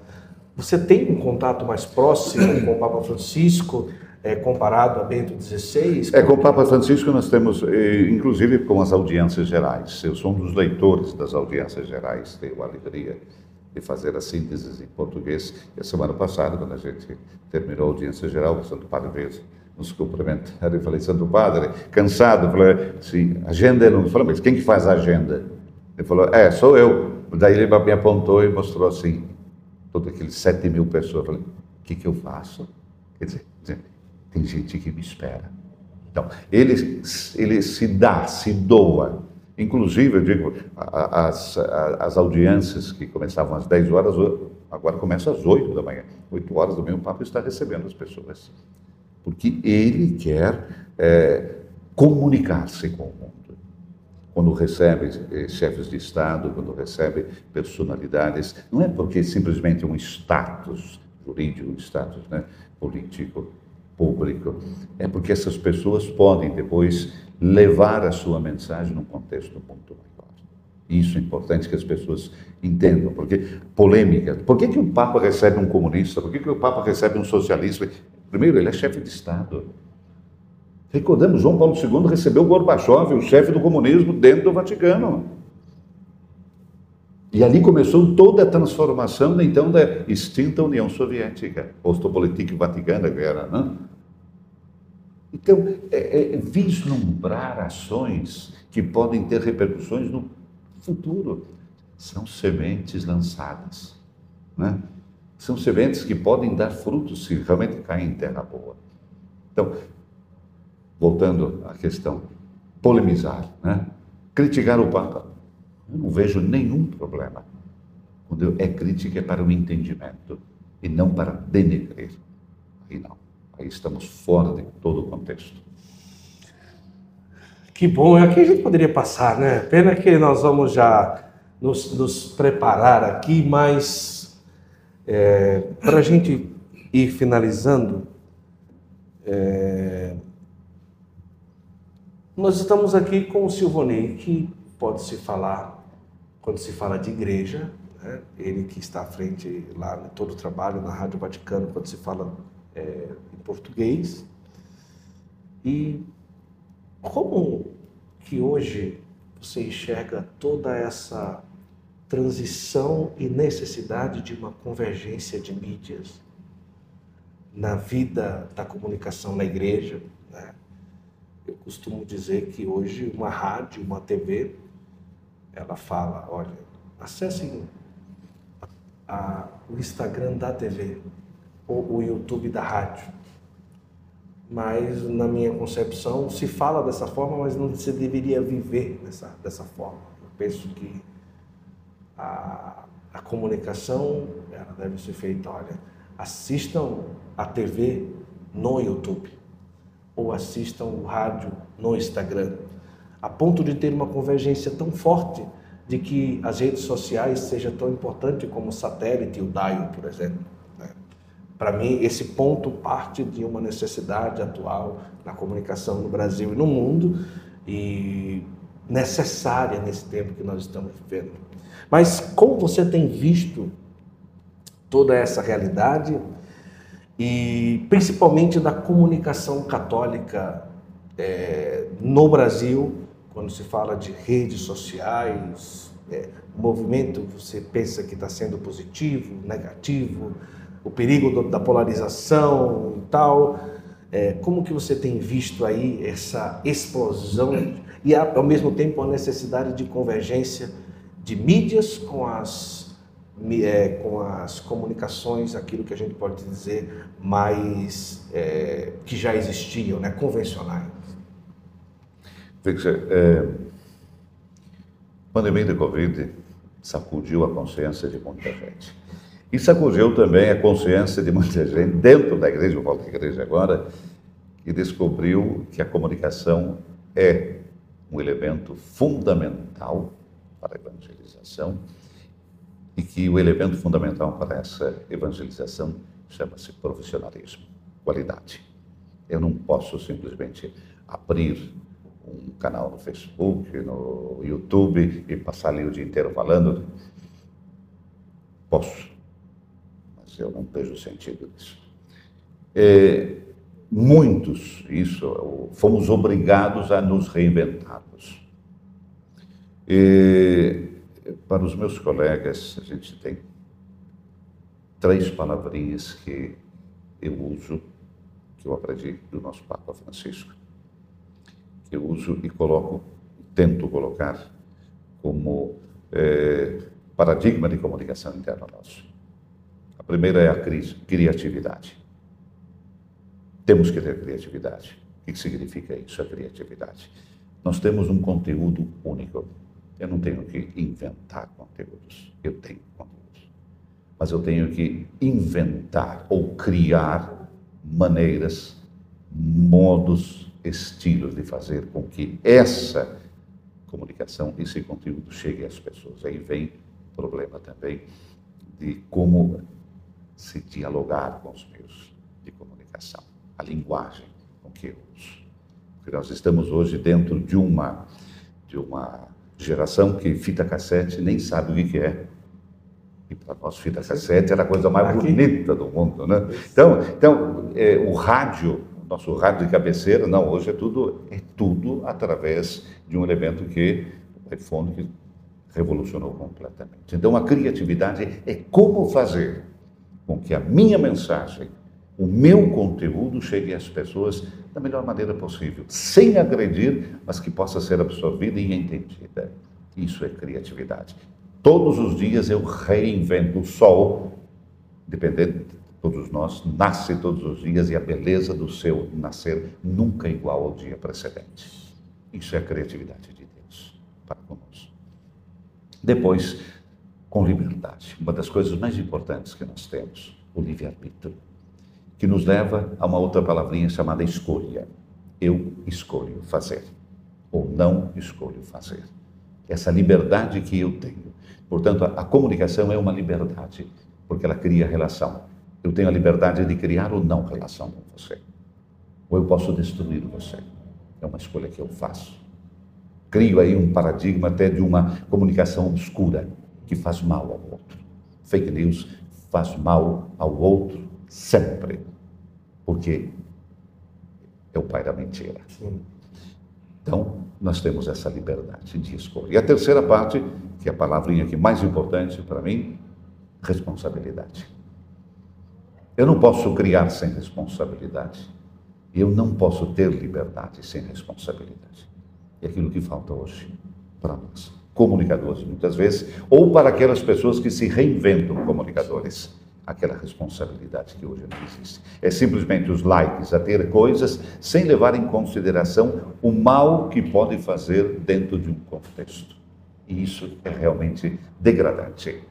Você tem um contato mais próximo com o Papa Francisco? É, comparado a Bento XVI? É, com o Papa Francisco nós temos, eh, inclusive com as audiências gerais. Eu sou um dos leitores das audiências gerais, tenho a alegria de fazer as sínteses em português. E a semana passada, quando a gente terminou a audiência geral, o Santo Padre veio nos cumprimentar, eu falei, Santo Padre, cansado, falei, sim, agenda não, falei, mas quem que faz a agenda? Ele falou, é, sou eu. Daí ele me apontou e mostrou assim, todos aqueles sete mil pessoas. Falei, o que que eu faço? Quer dizer, tem gente que me espera. Então, ele, ele se dá, se doa. Inclusive, eu digo, as, as audiências que começavam às 10 horas, agora começam às 8 da manhã. 8 horas do meio, o Papa está recebendo as pessoas. Porque ele quer é, comunicar-se com o mundo. Quando recebe eh, chefes de Estado, quando recebe personalidades, não é porque simplesmente um status jurídico, um status né, político, público, é porque essas pessoas podem depois levar a sua mensagem num contexto muito maior. Isso é importante que as pessoas entendam, porque polêmica. Por que, que o Papa recebe um comunista? Por que, que o Papa recebe um socialista? Primeiro, ele é chefe de Estado. Recordamos, João Paulo II recebeu Gorbachev, o chefe do comunismo, dentro do Vaticano. E ali começou toda a transformação, então, da extinta União Soviética, Ostopolitik Vaticana, que era, né? Então, é, é, vislumbrar ações que podem ter repercussões no futuro. São sementes lançadas, né? São sementes que podem dar frutos se realmente caem em terra boa. Então, voltando à questão, polemizar, né? criticar o Papa. Eu não vejo nenhum problema. Quando é crítica é para o entendimento e não para denegrir. Aí não. Aí estamos fora de todo o contexto. Que bom, aqui a gente poderia passar, né? Pena que nós vamos já nos, nos preparar aqui, mas é, para a gente ir finalizando, é, nós estamos aqui com o Silvonei, que pode se falar, quando se fala de igreja, né? ele que está à frente lá em todo o trabalho na Rádio Vaticano, quando se fala é, em português. E como que hoje você enxerga toda essa transição e necessidade de uma convergência de mídias na vida da comunicação na igreja, né? Eu costumo dizer que hoje uma rádio, uma TV, ela fala, olha, acessem a, o Instagram da TV ou o YouTube da rádio. Mas na minha concepção se fala dessa forma, mas não se deveria viver dessa, dessa forma. Eu penso que a, a comunicação ela deve ser feita, olha, assistam a TV no YouTube ou assistam o rádio no Instagram, a ponto de ter uma convergência tão forte de que as redes sociais sejam tão importantes como o satélite o dial, por exemplo. Né? Para mim, esse ponto parte de uma necessidade atual na comunicação no Brasil e no mundo e necessária nesse tempo que nós estamos vivendo. Mas como você tem visto toda essa realidade, e principalmente da comunicação católica é, no Brasil, quando se fala de redes sociais, é, movimento você pensa que está sendo positivo, negativo, o perigo do, da polarização e tal. É, como que você tem visto aí essa explosão e ao mesmo tempo a necessidade de convergência de mídias com as é, com as comunicações, aquilo que a gente pode dizer mais é, que já existiam, né, convencionais. Victor, é, a pandemia da Covid sacudiu a consciência de muita gente. E sacudiu também a consciência de muita gente dentro da igreja, eu falo da igreja agora, que descobriu que a comunicação é um elemento fundamental para a evangelização e que o elemento fundamental para essa evangelização chama-se profissionalismo, qualidade. Eu não posso simplesmente abrir um canal no Facebook, no YouTube e passar ali o dia inteiro falando. Posso, mas eu não vejo sentido nisso. É, muitos, isso, fomos obrigados a nos reinventarmos. E, para os meus colegas, a gente tem três palavrinhas que eu uso, que eu aprendi do nosso Papa Francisco, eu uso e coloco, tento colocar como é, paradigma de comunicação interna nosso. A primeira é a criatividade. Temos que ter criatividade. O que significa isso, a criatividade? Nós temos um conteúdo único. Eu não tenho que inventar conteúdos. Eu tenho conteúdos. Mas eu tenho que inventar ou criar maneiras, modos, estilos de fazer com que essa comunicação, esse conteúdo chegue às pessoas. Aí vem o problema também de como se dialogar com os meios de comunicação, a linguagem com que eu uso. Porque nós estamos hoje dentro de uma, de uma geração que fita cassete nem sabe o que é. E para nós, fita cassete era a coisa mais bonita do mundo, né? Então, então é, o rádio, nosso rádio de cabeceira, não, hoje é tudo, é tudo através de um elemento que, o que revolucionou completamente. Então, a criatividade é como fazer com que a minha mensagem, o meu conteúdo chegue às pessoas da melhor maneira possível, sem agredir, mas que possa ser absorvida e entendida. Isso é criatividade. Todos os dias eu reinvento o sol, dependendo de todos nós, nasce todos os dias e a beleza do seu nascer nunca é igual ao dia precedente. Isso é a criatividade de Deus para conosco. Depois, com liberdade. Uma das coisas mais importantes que nós temos, o livre-arbítrio, que nos leva a uma outra palavrinha chamada escolha. Eu escolho fazer, ou não escolho fazer. Essa liberdade que eu tenho. Portanto, a, a comunicação é uma liberdade, porque ela cria relação. Eu tenho a liberdade de criar ou não relação com você. Ou eu posso destruir você. É uma escolha que eu faço. Crio aí um paradigma até de uma comunicação obscura que faz mal ao outro. Fake news faz mal ao outro sempre, porque é o pai da mentira. Sim. Então, nós temos essa liberdade de escolha. E a terceira parte, que é a palavrinha aqui mais importante para mim, responsabilidade. Eu não posso criar sem responsabilidade. Eu não posso ter liberdade sem responsabilidade. É aquilo que falta hoje para nós comunicadores, muitas vezes, ou para aquelas pessoas que se reinventam comunicadores. Aquela responsabilidade que hoje não existe. É simplesmente os likes, a ter coisas sem levar em consideração o mal que pode fazer dentro de um contexto. E isso é realmente degradante.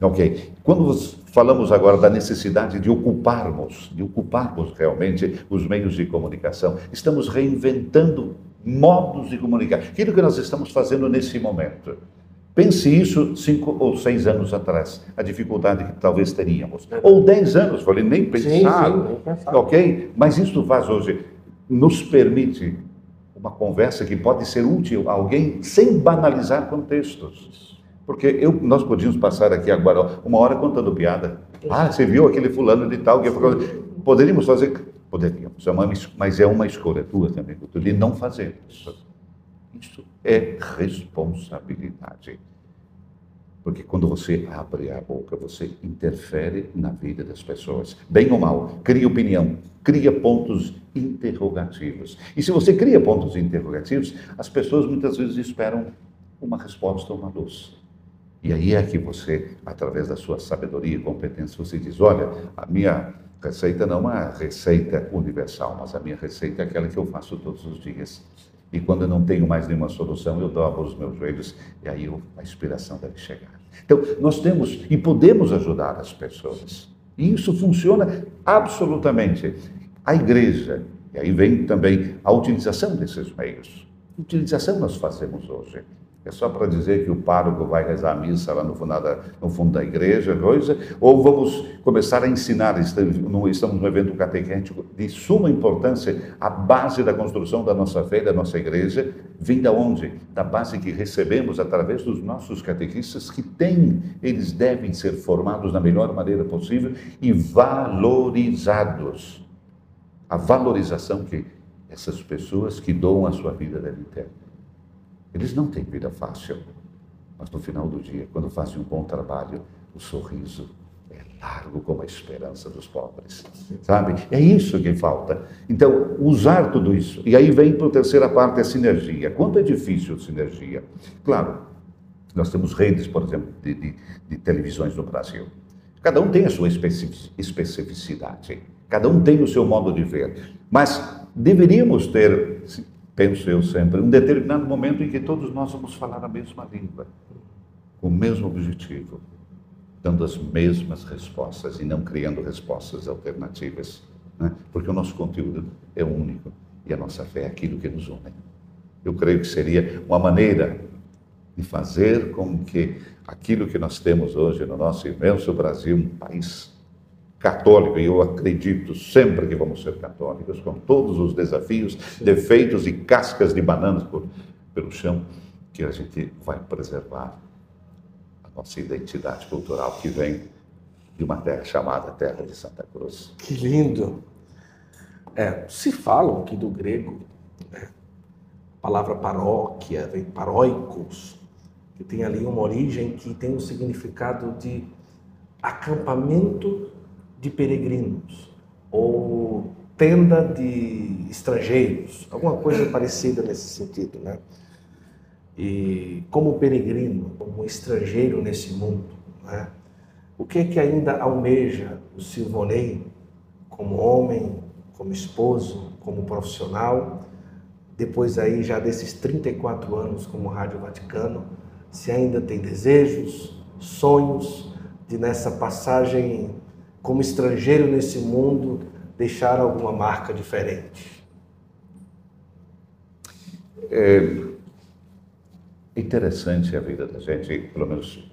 Ok. Quando falamos agora da necessidade de ocuparmos, de ocuparmos realmente os meios de comunicação, estamos reinventando modos de comunicar. Aquilo que nós estamos fazendo nesse momento. Pense isso cinco ou seis anos atrás, a dificuldade que talvez teríamos. Ou dez anos, falei, nem pensar. Sim, sim, nem pensar. Ok? Mas isso faz hoje, nos permite uma conversa que pode ser útil a alguém sem banalizar contextos. Porque eu, nós podíamos passar aqui agora uma hora contando piada. Ah, você viu aquele fulano de tal que poderíamos fazer Poderíamos, é uma, mas é uma escolha tua também, de não fazer isso. Isso é responsabilidade. Porque quando você abre a boca, você interfere na vida das pessoas, bem ou mal, cria opinião, cria pontos interrogativos. E se você cria pontos interrogativos, as pessoas muitas vezes esperam uma resposta ou uma luz. E aí é que você, através da sua sabedoria e competência, você diz: olha, a minha Receita não é uma receita universal, mas a minha receita é aquela que eu faço todos os dias. E quando eu não tenho mais nenhuma solução, eu dobro os meus joelhos e aí a inspiração deve chegar. Então, nós temos e podemos ajudar as pessoas. E isso funciona absolutamente. A igreja, e aí vem também a utilização desses meios. Utilização nós fazemos hoje. É só para dizer que o pároco vai rezar a missa lá no fundo da, no fundo da igreja, coisa, ou vamos começar a ensinar, estamos num evento catequético de suma importância, a base da construção da nossa fé, da nossa igreja, vem da onde? Da base que recebemos através dos nossos catequistas, que têm, eles devem ser formados da melhor maneira possível e valorizados. A valorização que essas pessoas que doam a sua vida devem ter. Eles não têm vida fácil, mas no final do dia, quando fazem um bom trabalho, o sorriso é largo como a esperança dos pobres, sabe? É isso que falta. Então, usar tudo isso. E aí vem para a terceira parte, a sinergia. Quanto é difícil a sinergia? Claro, nós temos redes, por exemplo, de, de, de televisões no Brasil. Cada um tem a sua especificidade. Cada um tem o seu modo de ver. Mas deveríamos ter, penso eu sempre, um determinado momento em que todos nós vamos falar a mesma língua, com o mesmo objetivo, dando as mesmas respostas e não criando respostas alternativas. Né? Porque o nosso conteúdo é único e a nossa fé é aquilo que nos une. Eu creio que seria uma maneira de fazer com que aquilo que nós temos hoje no nosso imenso Brasil, um país católico, e eu acredito sempre que vamos ser católicos, com todos os desafios, defeitos e cascas de bananas por, pelo chão, que a gente vai preservar a nossa identidade cultural que vem de uma terra chamada Terra de Santa Cruz. Que lindo! É, se falam aqui do grego, né? a palavra paróquia vem paróicos, que tem ali uma origem que tem um significado de acampamento de peregrinos ou tenda de estrangeiros, alguma coisa parecida nesse sentido, né? E como peregrino, como estrangeiro nesse mundo, né? o que é que ainda almeja o Silvonei como homem, como esposo, como profissional, depois aí já desses 34 anos como Rádio Vaticano, se ainda tem desejos, sonhos de nessa passagem como estrangeiro nesse mundo, deixar alguma marca diferente? É interessante a vida da gente, pelo menos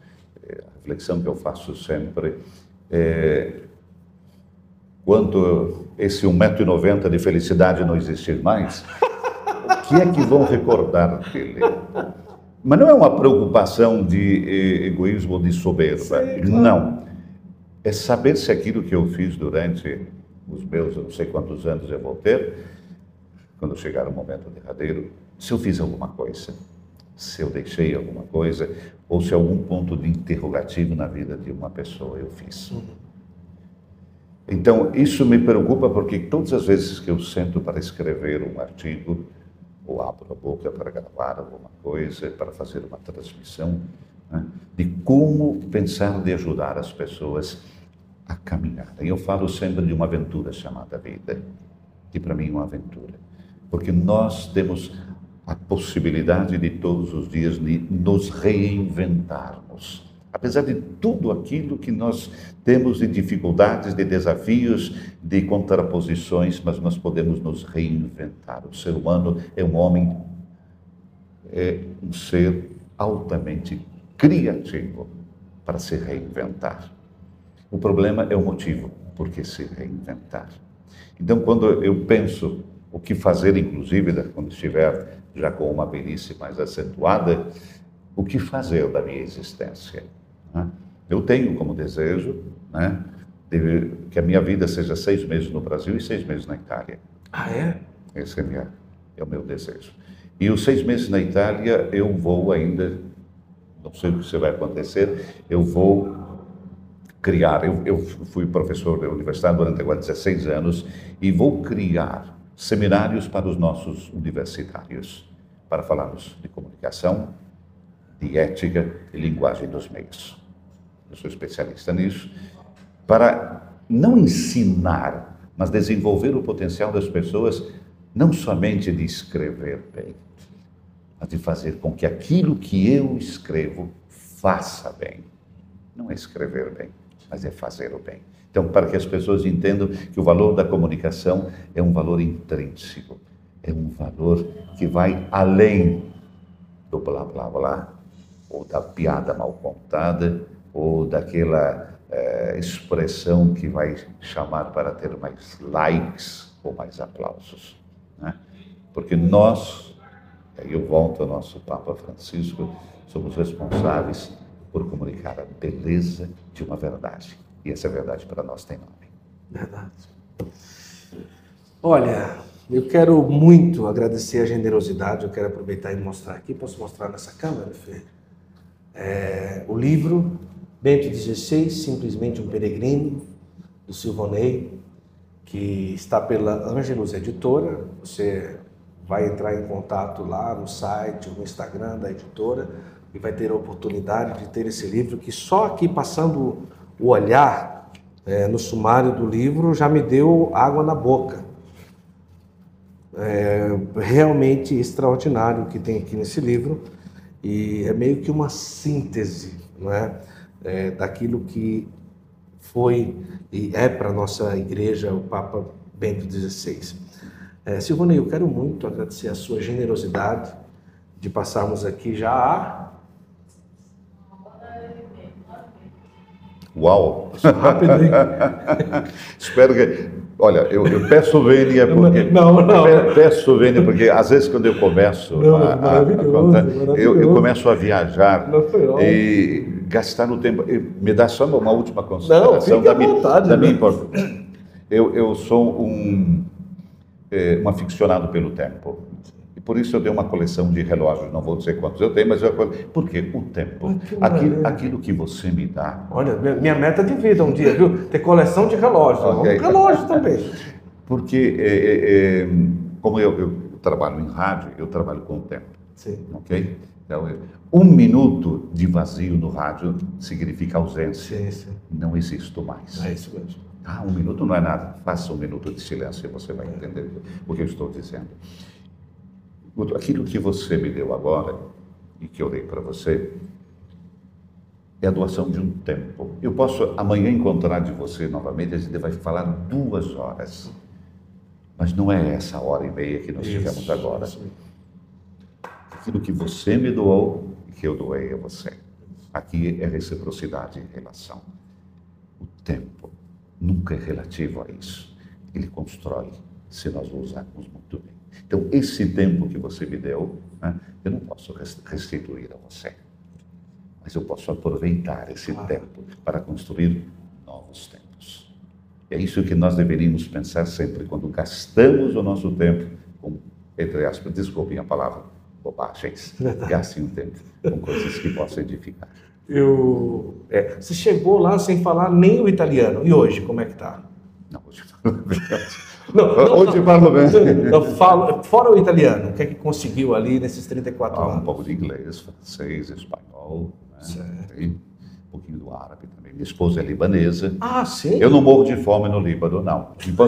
é, a reflexão que eu faço sempre é quando esse 1,90m de felicidade não existir mais, o que é que vão recordar dele? Mas não é uma preocupação de eh, egoísmo ou de soberba. Sim, claro. Não é saber se aquilo que eu fiz durante os meus, eu não sei quantos anos eu vou ter, quando chegar o momento derradeiro, se eu fiz alguma coisa, se eu deixei alguma coisa, ou se algum ponto de interrogativo na vida de uma pessoa eu fiz. Então, isso me preocupa porque todas as vezes que eu sento para escrever um artigo, ou abro a boca para gravar alguma coisa, para fazer uma transmissão, né, de como pensar de ajudar as pessoas a caminhar. E eu falo sempre de uma aventura chamada vida, que para mim é uma aventura, porque nós temos a possibilidade de todos os dias de nos reinventarmos. Apesar de tudo aquilo que nós temos de dificuldades, de desafios, de contraposições, mas nós podemos nos reinventar. O ser humano é um homem, é um ser altamente criativo para se reinventar. O problema é o motivo por que se reinventar. Então, quando eu penso o que fazer, inclusive, quando estiver já com uma velhice mais acentuada, o que fazer da minha existência? Né? Eu tenho como desejo né, que a minha vida seja seis meses no Brasil e seis meses na Itália. Ah, é? Esse é, minha, é o meu desejo. E os seis meses na Itália, eu vou ainda, não sei o que vai acontecer, eu vou criar. Eu, eu fui professor da universidade durante agora 16 anos e vou criar seminários para os nossos universitários, para falarmos de comunicação, de ética e linguagem dos meios. Eu sou especialista nisso, para não ensinar, mas desenvolver o potencial das pessoas, não somente de escrever bem, mas de fazer com que aquilo que eu escrevo faça bem. Não é escrever bem, mas é fazer o bem. Então, para que as pessoas entendam que o valor da comunicação é um valor intrínseco, é um valor que vai além do blá blá blá, ou da piada mal contada, ou daquela é, expressão que vai chamar para ter mais likes ou mais aplausos. Né? Porque nós, aí eu volto ao nosso Papa Francisco, somos responsáveis por comunicar a beleza de uma verdade. E essa verdade para nós tem nome. Verdade. Olha, eu quero muito agradecer a generosidade. Eu quero aproveitar e mostrar aqui. Posso mostrar nessa câmera, Fê? É, o livro Bento XVI, Simplesmente um Peregrino, do Silvonei, que está pela Ângelos Editora. Você vai entrar em contato lá no site, no Instagram da editora e vai ter a oportunidade de ter esse livro que só aqui passando o olhar é, no sumário do livro já me deu água na boca. É realmente extraordinário o que tem aqui nesse livro e é meio que uma síntese não é? é daquilo que foi e é para a nossa igreja o Papa Bento XVI. É, Silvana, eu quero muito agradecer a sua generosidade de passarmos aqui já a Uau! Rápido, hein? Espero que. Olha, eu, eu peço vênia porque. Não, não. Eu peço vênia porque às vezes quando eu começo não, a, a, a contar, eu, eu, começo a viajar e gastar no tempo. Me dá só uma última consideração não, da, minha, vontade, da minha né? Eu, eu sou um, é, um aficionado pelo tempo. Por isso eu dei uma coleção de relógios, não vou dizer quantos eu tenho, mas eu... Porque o tempo, aquilo, aquilo, que você me dá... Olha, minha meta de vida um dia, viu? Ter coleção de relógios, okay. um relógio também. Porque, é, é, é, como eu, eu, trabalho em rádio, eu trabalho com o tempo, Sim. ok? Então, um minuto de vazio no rádio significa ausência. Sim, sim. Não existo mais. É isso mesmo. Ah, um minuto não é nada. Faça um minuto de silêncio e você vai entender o que eu estou dizendo. Aquilo que você me deu agora e que eu dei para você é a doação de um tempo. Eu posso amanhã encontrar de você novamente, a gente vai falar duas horas. Mas não é essa hora e meia que nós isso, tivemos agora. Isso. Aquilo que você me doou e que eu doei a você. Aqui é reciprocidade em relação. O tempo nunca é relativo a isso. Ele constrói, se nós o usarmos muito bem. Então, esse tempo que você me deu, né, eu não posso restituir a você. Mas eu posso aproveitar esse ah. tempo para construir novos tempos. E é isso que nós deveríamos pensar sempre quando gastamos o nosso tempo com, entre aspas, desculpem a palavra, bobagens. Gastem o tempo com coisas que possam edificar. Eu, é, você chegou lá sem falar nem o italiano. E hoje, como é que está? Não, hoje não, não, Hoje falo bem. falo, fora o italiano, o que é que conseguiu ali nesses 34 ah, anos? Um pouco de inglês, francês, espanhol, né? um pouquinho do árabe também. Minha esposa é libanesa. Ah, sim? Eu não morro de fome no Líbano, não. Então,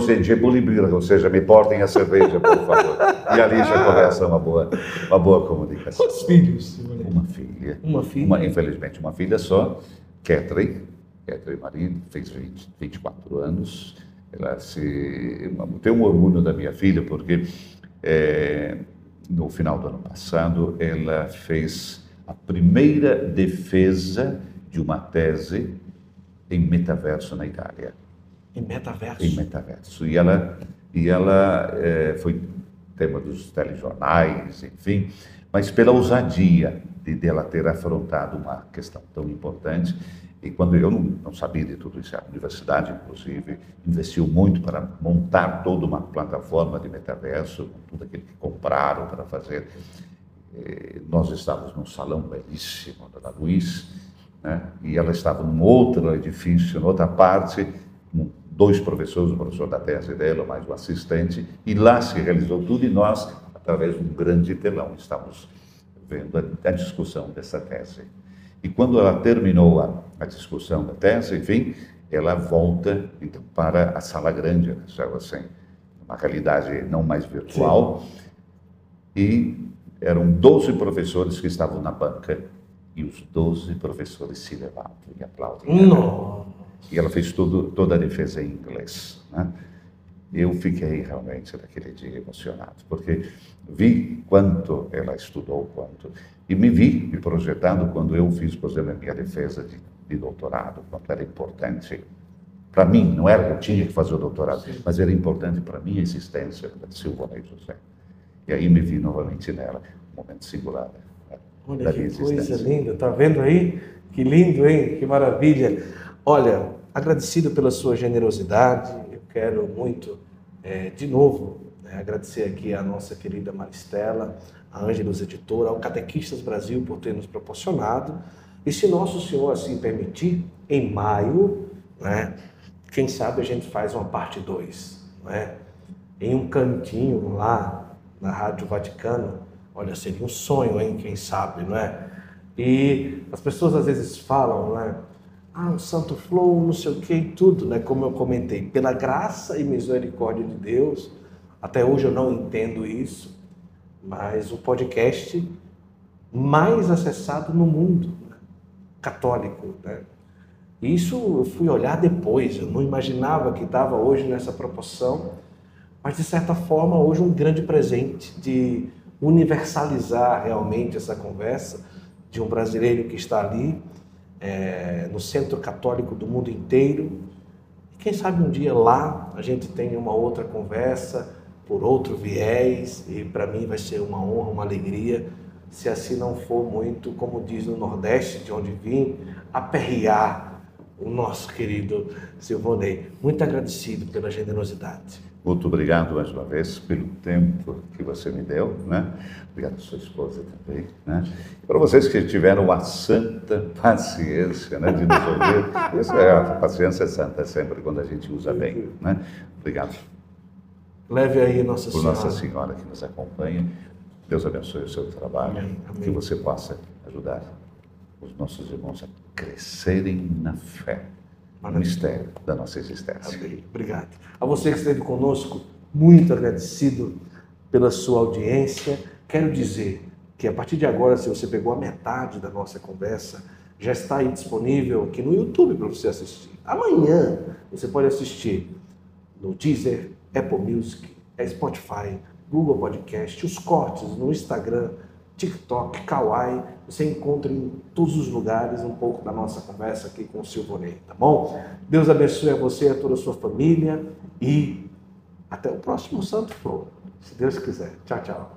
ou seja, me portem a cerveja, por favor. E ali já começa uma boa, uma boa comunicação. Quantos filhos? Uma filha. Uma filha? Uma, infelizmente, uma filha só, Catherine. Catherine Marie, fez 20, 24 anos ela se tem um orgulho da minha filha porque é, no final do ano passado ela fez a primeira defesa de uma tese em metaverso na Itália. Em metaverso. Em metaverso e ela e ela é, foi tema dos telejornais, enfim, mas pela ousadia de dela ter afrontado uma questão tão importante e quando eu não, não, sabia de tudo isso, a universidade, inclusive, investiu muito para montar toda uma plataforma de metaverso, com tudo aquilo que compraram para fazer. E nós estávamos num salão belíssimo da Luiz, né? e ela estava num outro edifício, em outra parte, com dois professores, o professor da tese dela, mais o assistente, e lá se realizou tudo, e nós, através de um grande telão, estávamos vendo a, a discussão dessa tese. E quando ela terminou a, a discussão da tese, enfim, ela volta então, para a sala grande, né, assim, uma realidade não mais virtual. Sim. E eram 12 professores que estavam na banca e os 12 professores se levantam e aplaudem. Não. E ela fez tudo, toda a defesa em inglês. Né? Eu fiquei realmente naquele dia emocionado, porque vi quanto ela estudou, quanto e me vi me projetando quando eu fiz, por exemplo, a minha defesa de, de doutorado, quanto era importante para mim, não era que eu tinha que fazer o doutorado, Sim. mas era importante para a minha existência da Silvana e José. E aí me vi novamente nela, um momento singular né, Olha que coisa linda, tá vendo aí? Que lindo, hein? Que maravilha. Olha, agradecido pela sua generosidade, eu quero muito, é, de novo, né, agradecer aqui a nossa querida Maristela, a Ângelos Editora, ao Catequistas Brasil por ter nos proporcionado. E se Nosso Senhor assim permitir, em maio, né, quem sabe a gente faz uma parte 2, né? em um cantinho lá na Rádio Vaticano. Olha, seria um sonho, hein? Quem sabe, não é? E as pessoas às vezes falam, né? Ah, um santo flow, não sei o que e tudo, né? Como eu comentei, pela graça e misericórdia de Deus, até hoje eu não entendo isso, mas o podcast mais acessado no mundo né? católico, né? Isso eu fui olhar depois, eu não imaginava que estava hoje nessa proporção, mas de certa forma hoje um grande presente de universalizar realmente essa conversa de um brasileiro que está ali é, no centro católico do mundo inteiro. E quem sabe um dia lá a gente tenha uma outra conversa por outro viés e para mim vai ser uma honra, uma alegria, se assim não for muito, como diz no Nordeste, de onde vim, aperrear o nosso querido Silvonei. Muito agradecido pela generosidade. Muito obrigado mais uma vez pelo tempo que você me deu, né? Obrigado a sua esposa também, né? E para vocês que tiveram a santa paciência, né, de nos ouvir. Isso é, a paciência é santa sempre quando a gente usa bem, né? Obrigado. Leve aí Nossa Por Senhora. Nossa Senhora que nos acompanha. Deus abençoe o seu trabalho, Amém, amém. que você possa ajudar os nossos irmãos a crescerem na fé, Maravilha. mistério da nossa existência. Amém. Obrigado. A você que esteve conosco, muito agradecido pela sua audiência. Quero dizer que a partir de agora, se você pegou a metade da nossa conversa, já está aí disponível aqui no YouTube para você assistir. Amanhã você pode assistir no Deezer, Apple Music, Spotify, Google Podcast, os cortes no Instagram, TikTok, Kawaii. Você encontra em todos os lugares um pouco da nossa conversa aqui com o Silvonei, tá bom? Deus abençoe a você e a toda a sua família e até o próximo Santo Flor, se Deus quiser. Tchau, tchau.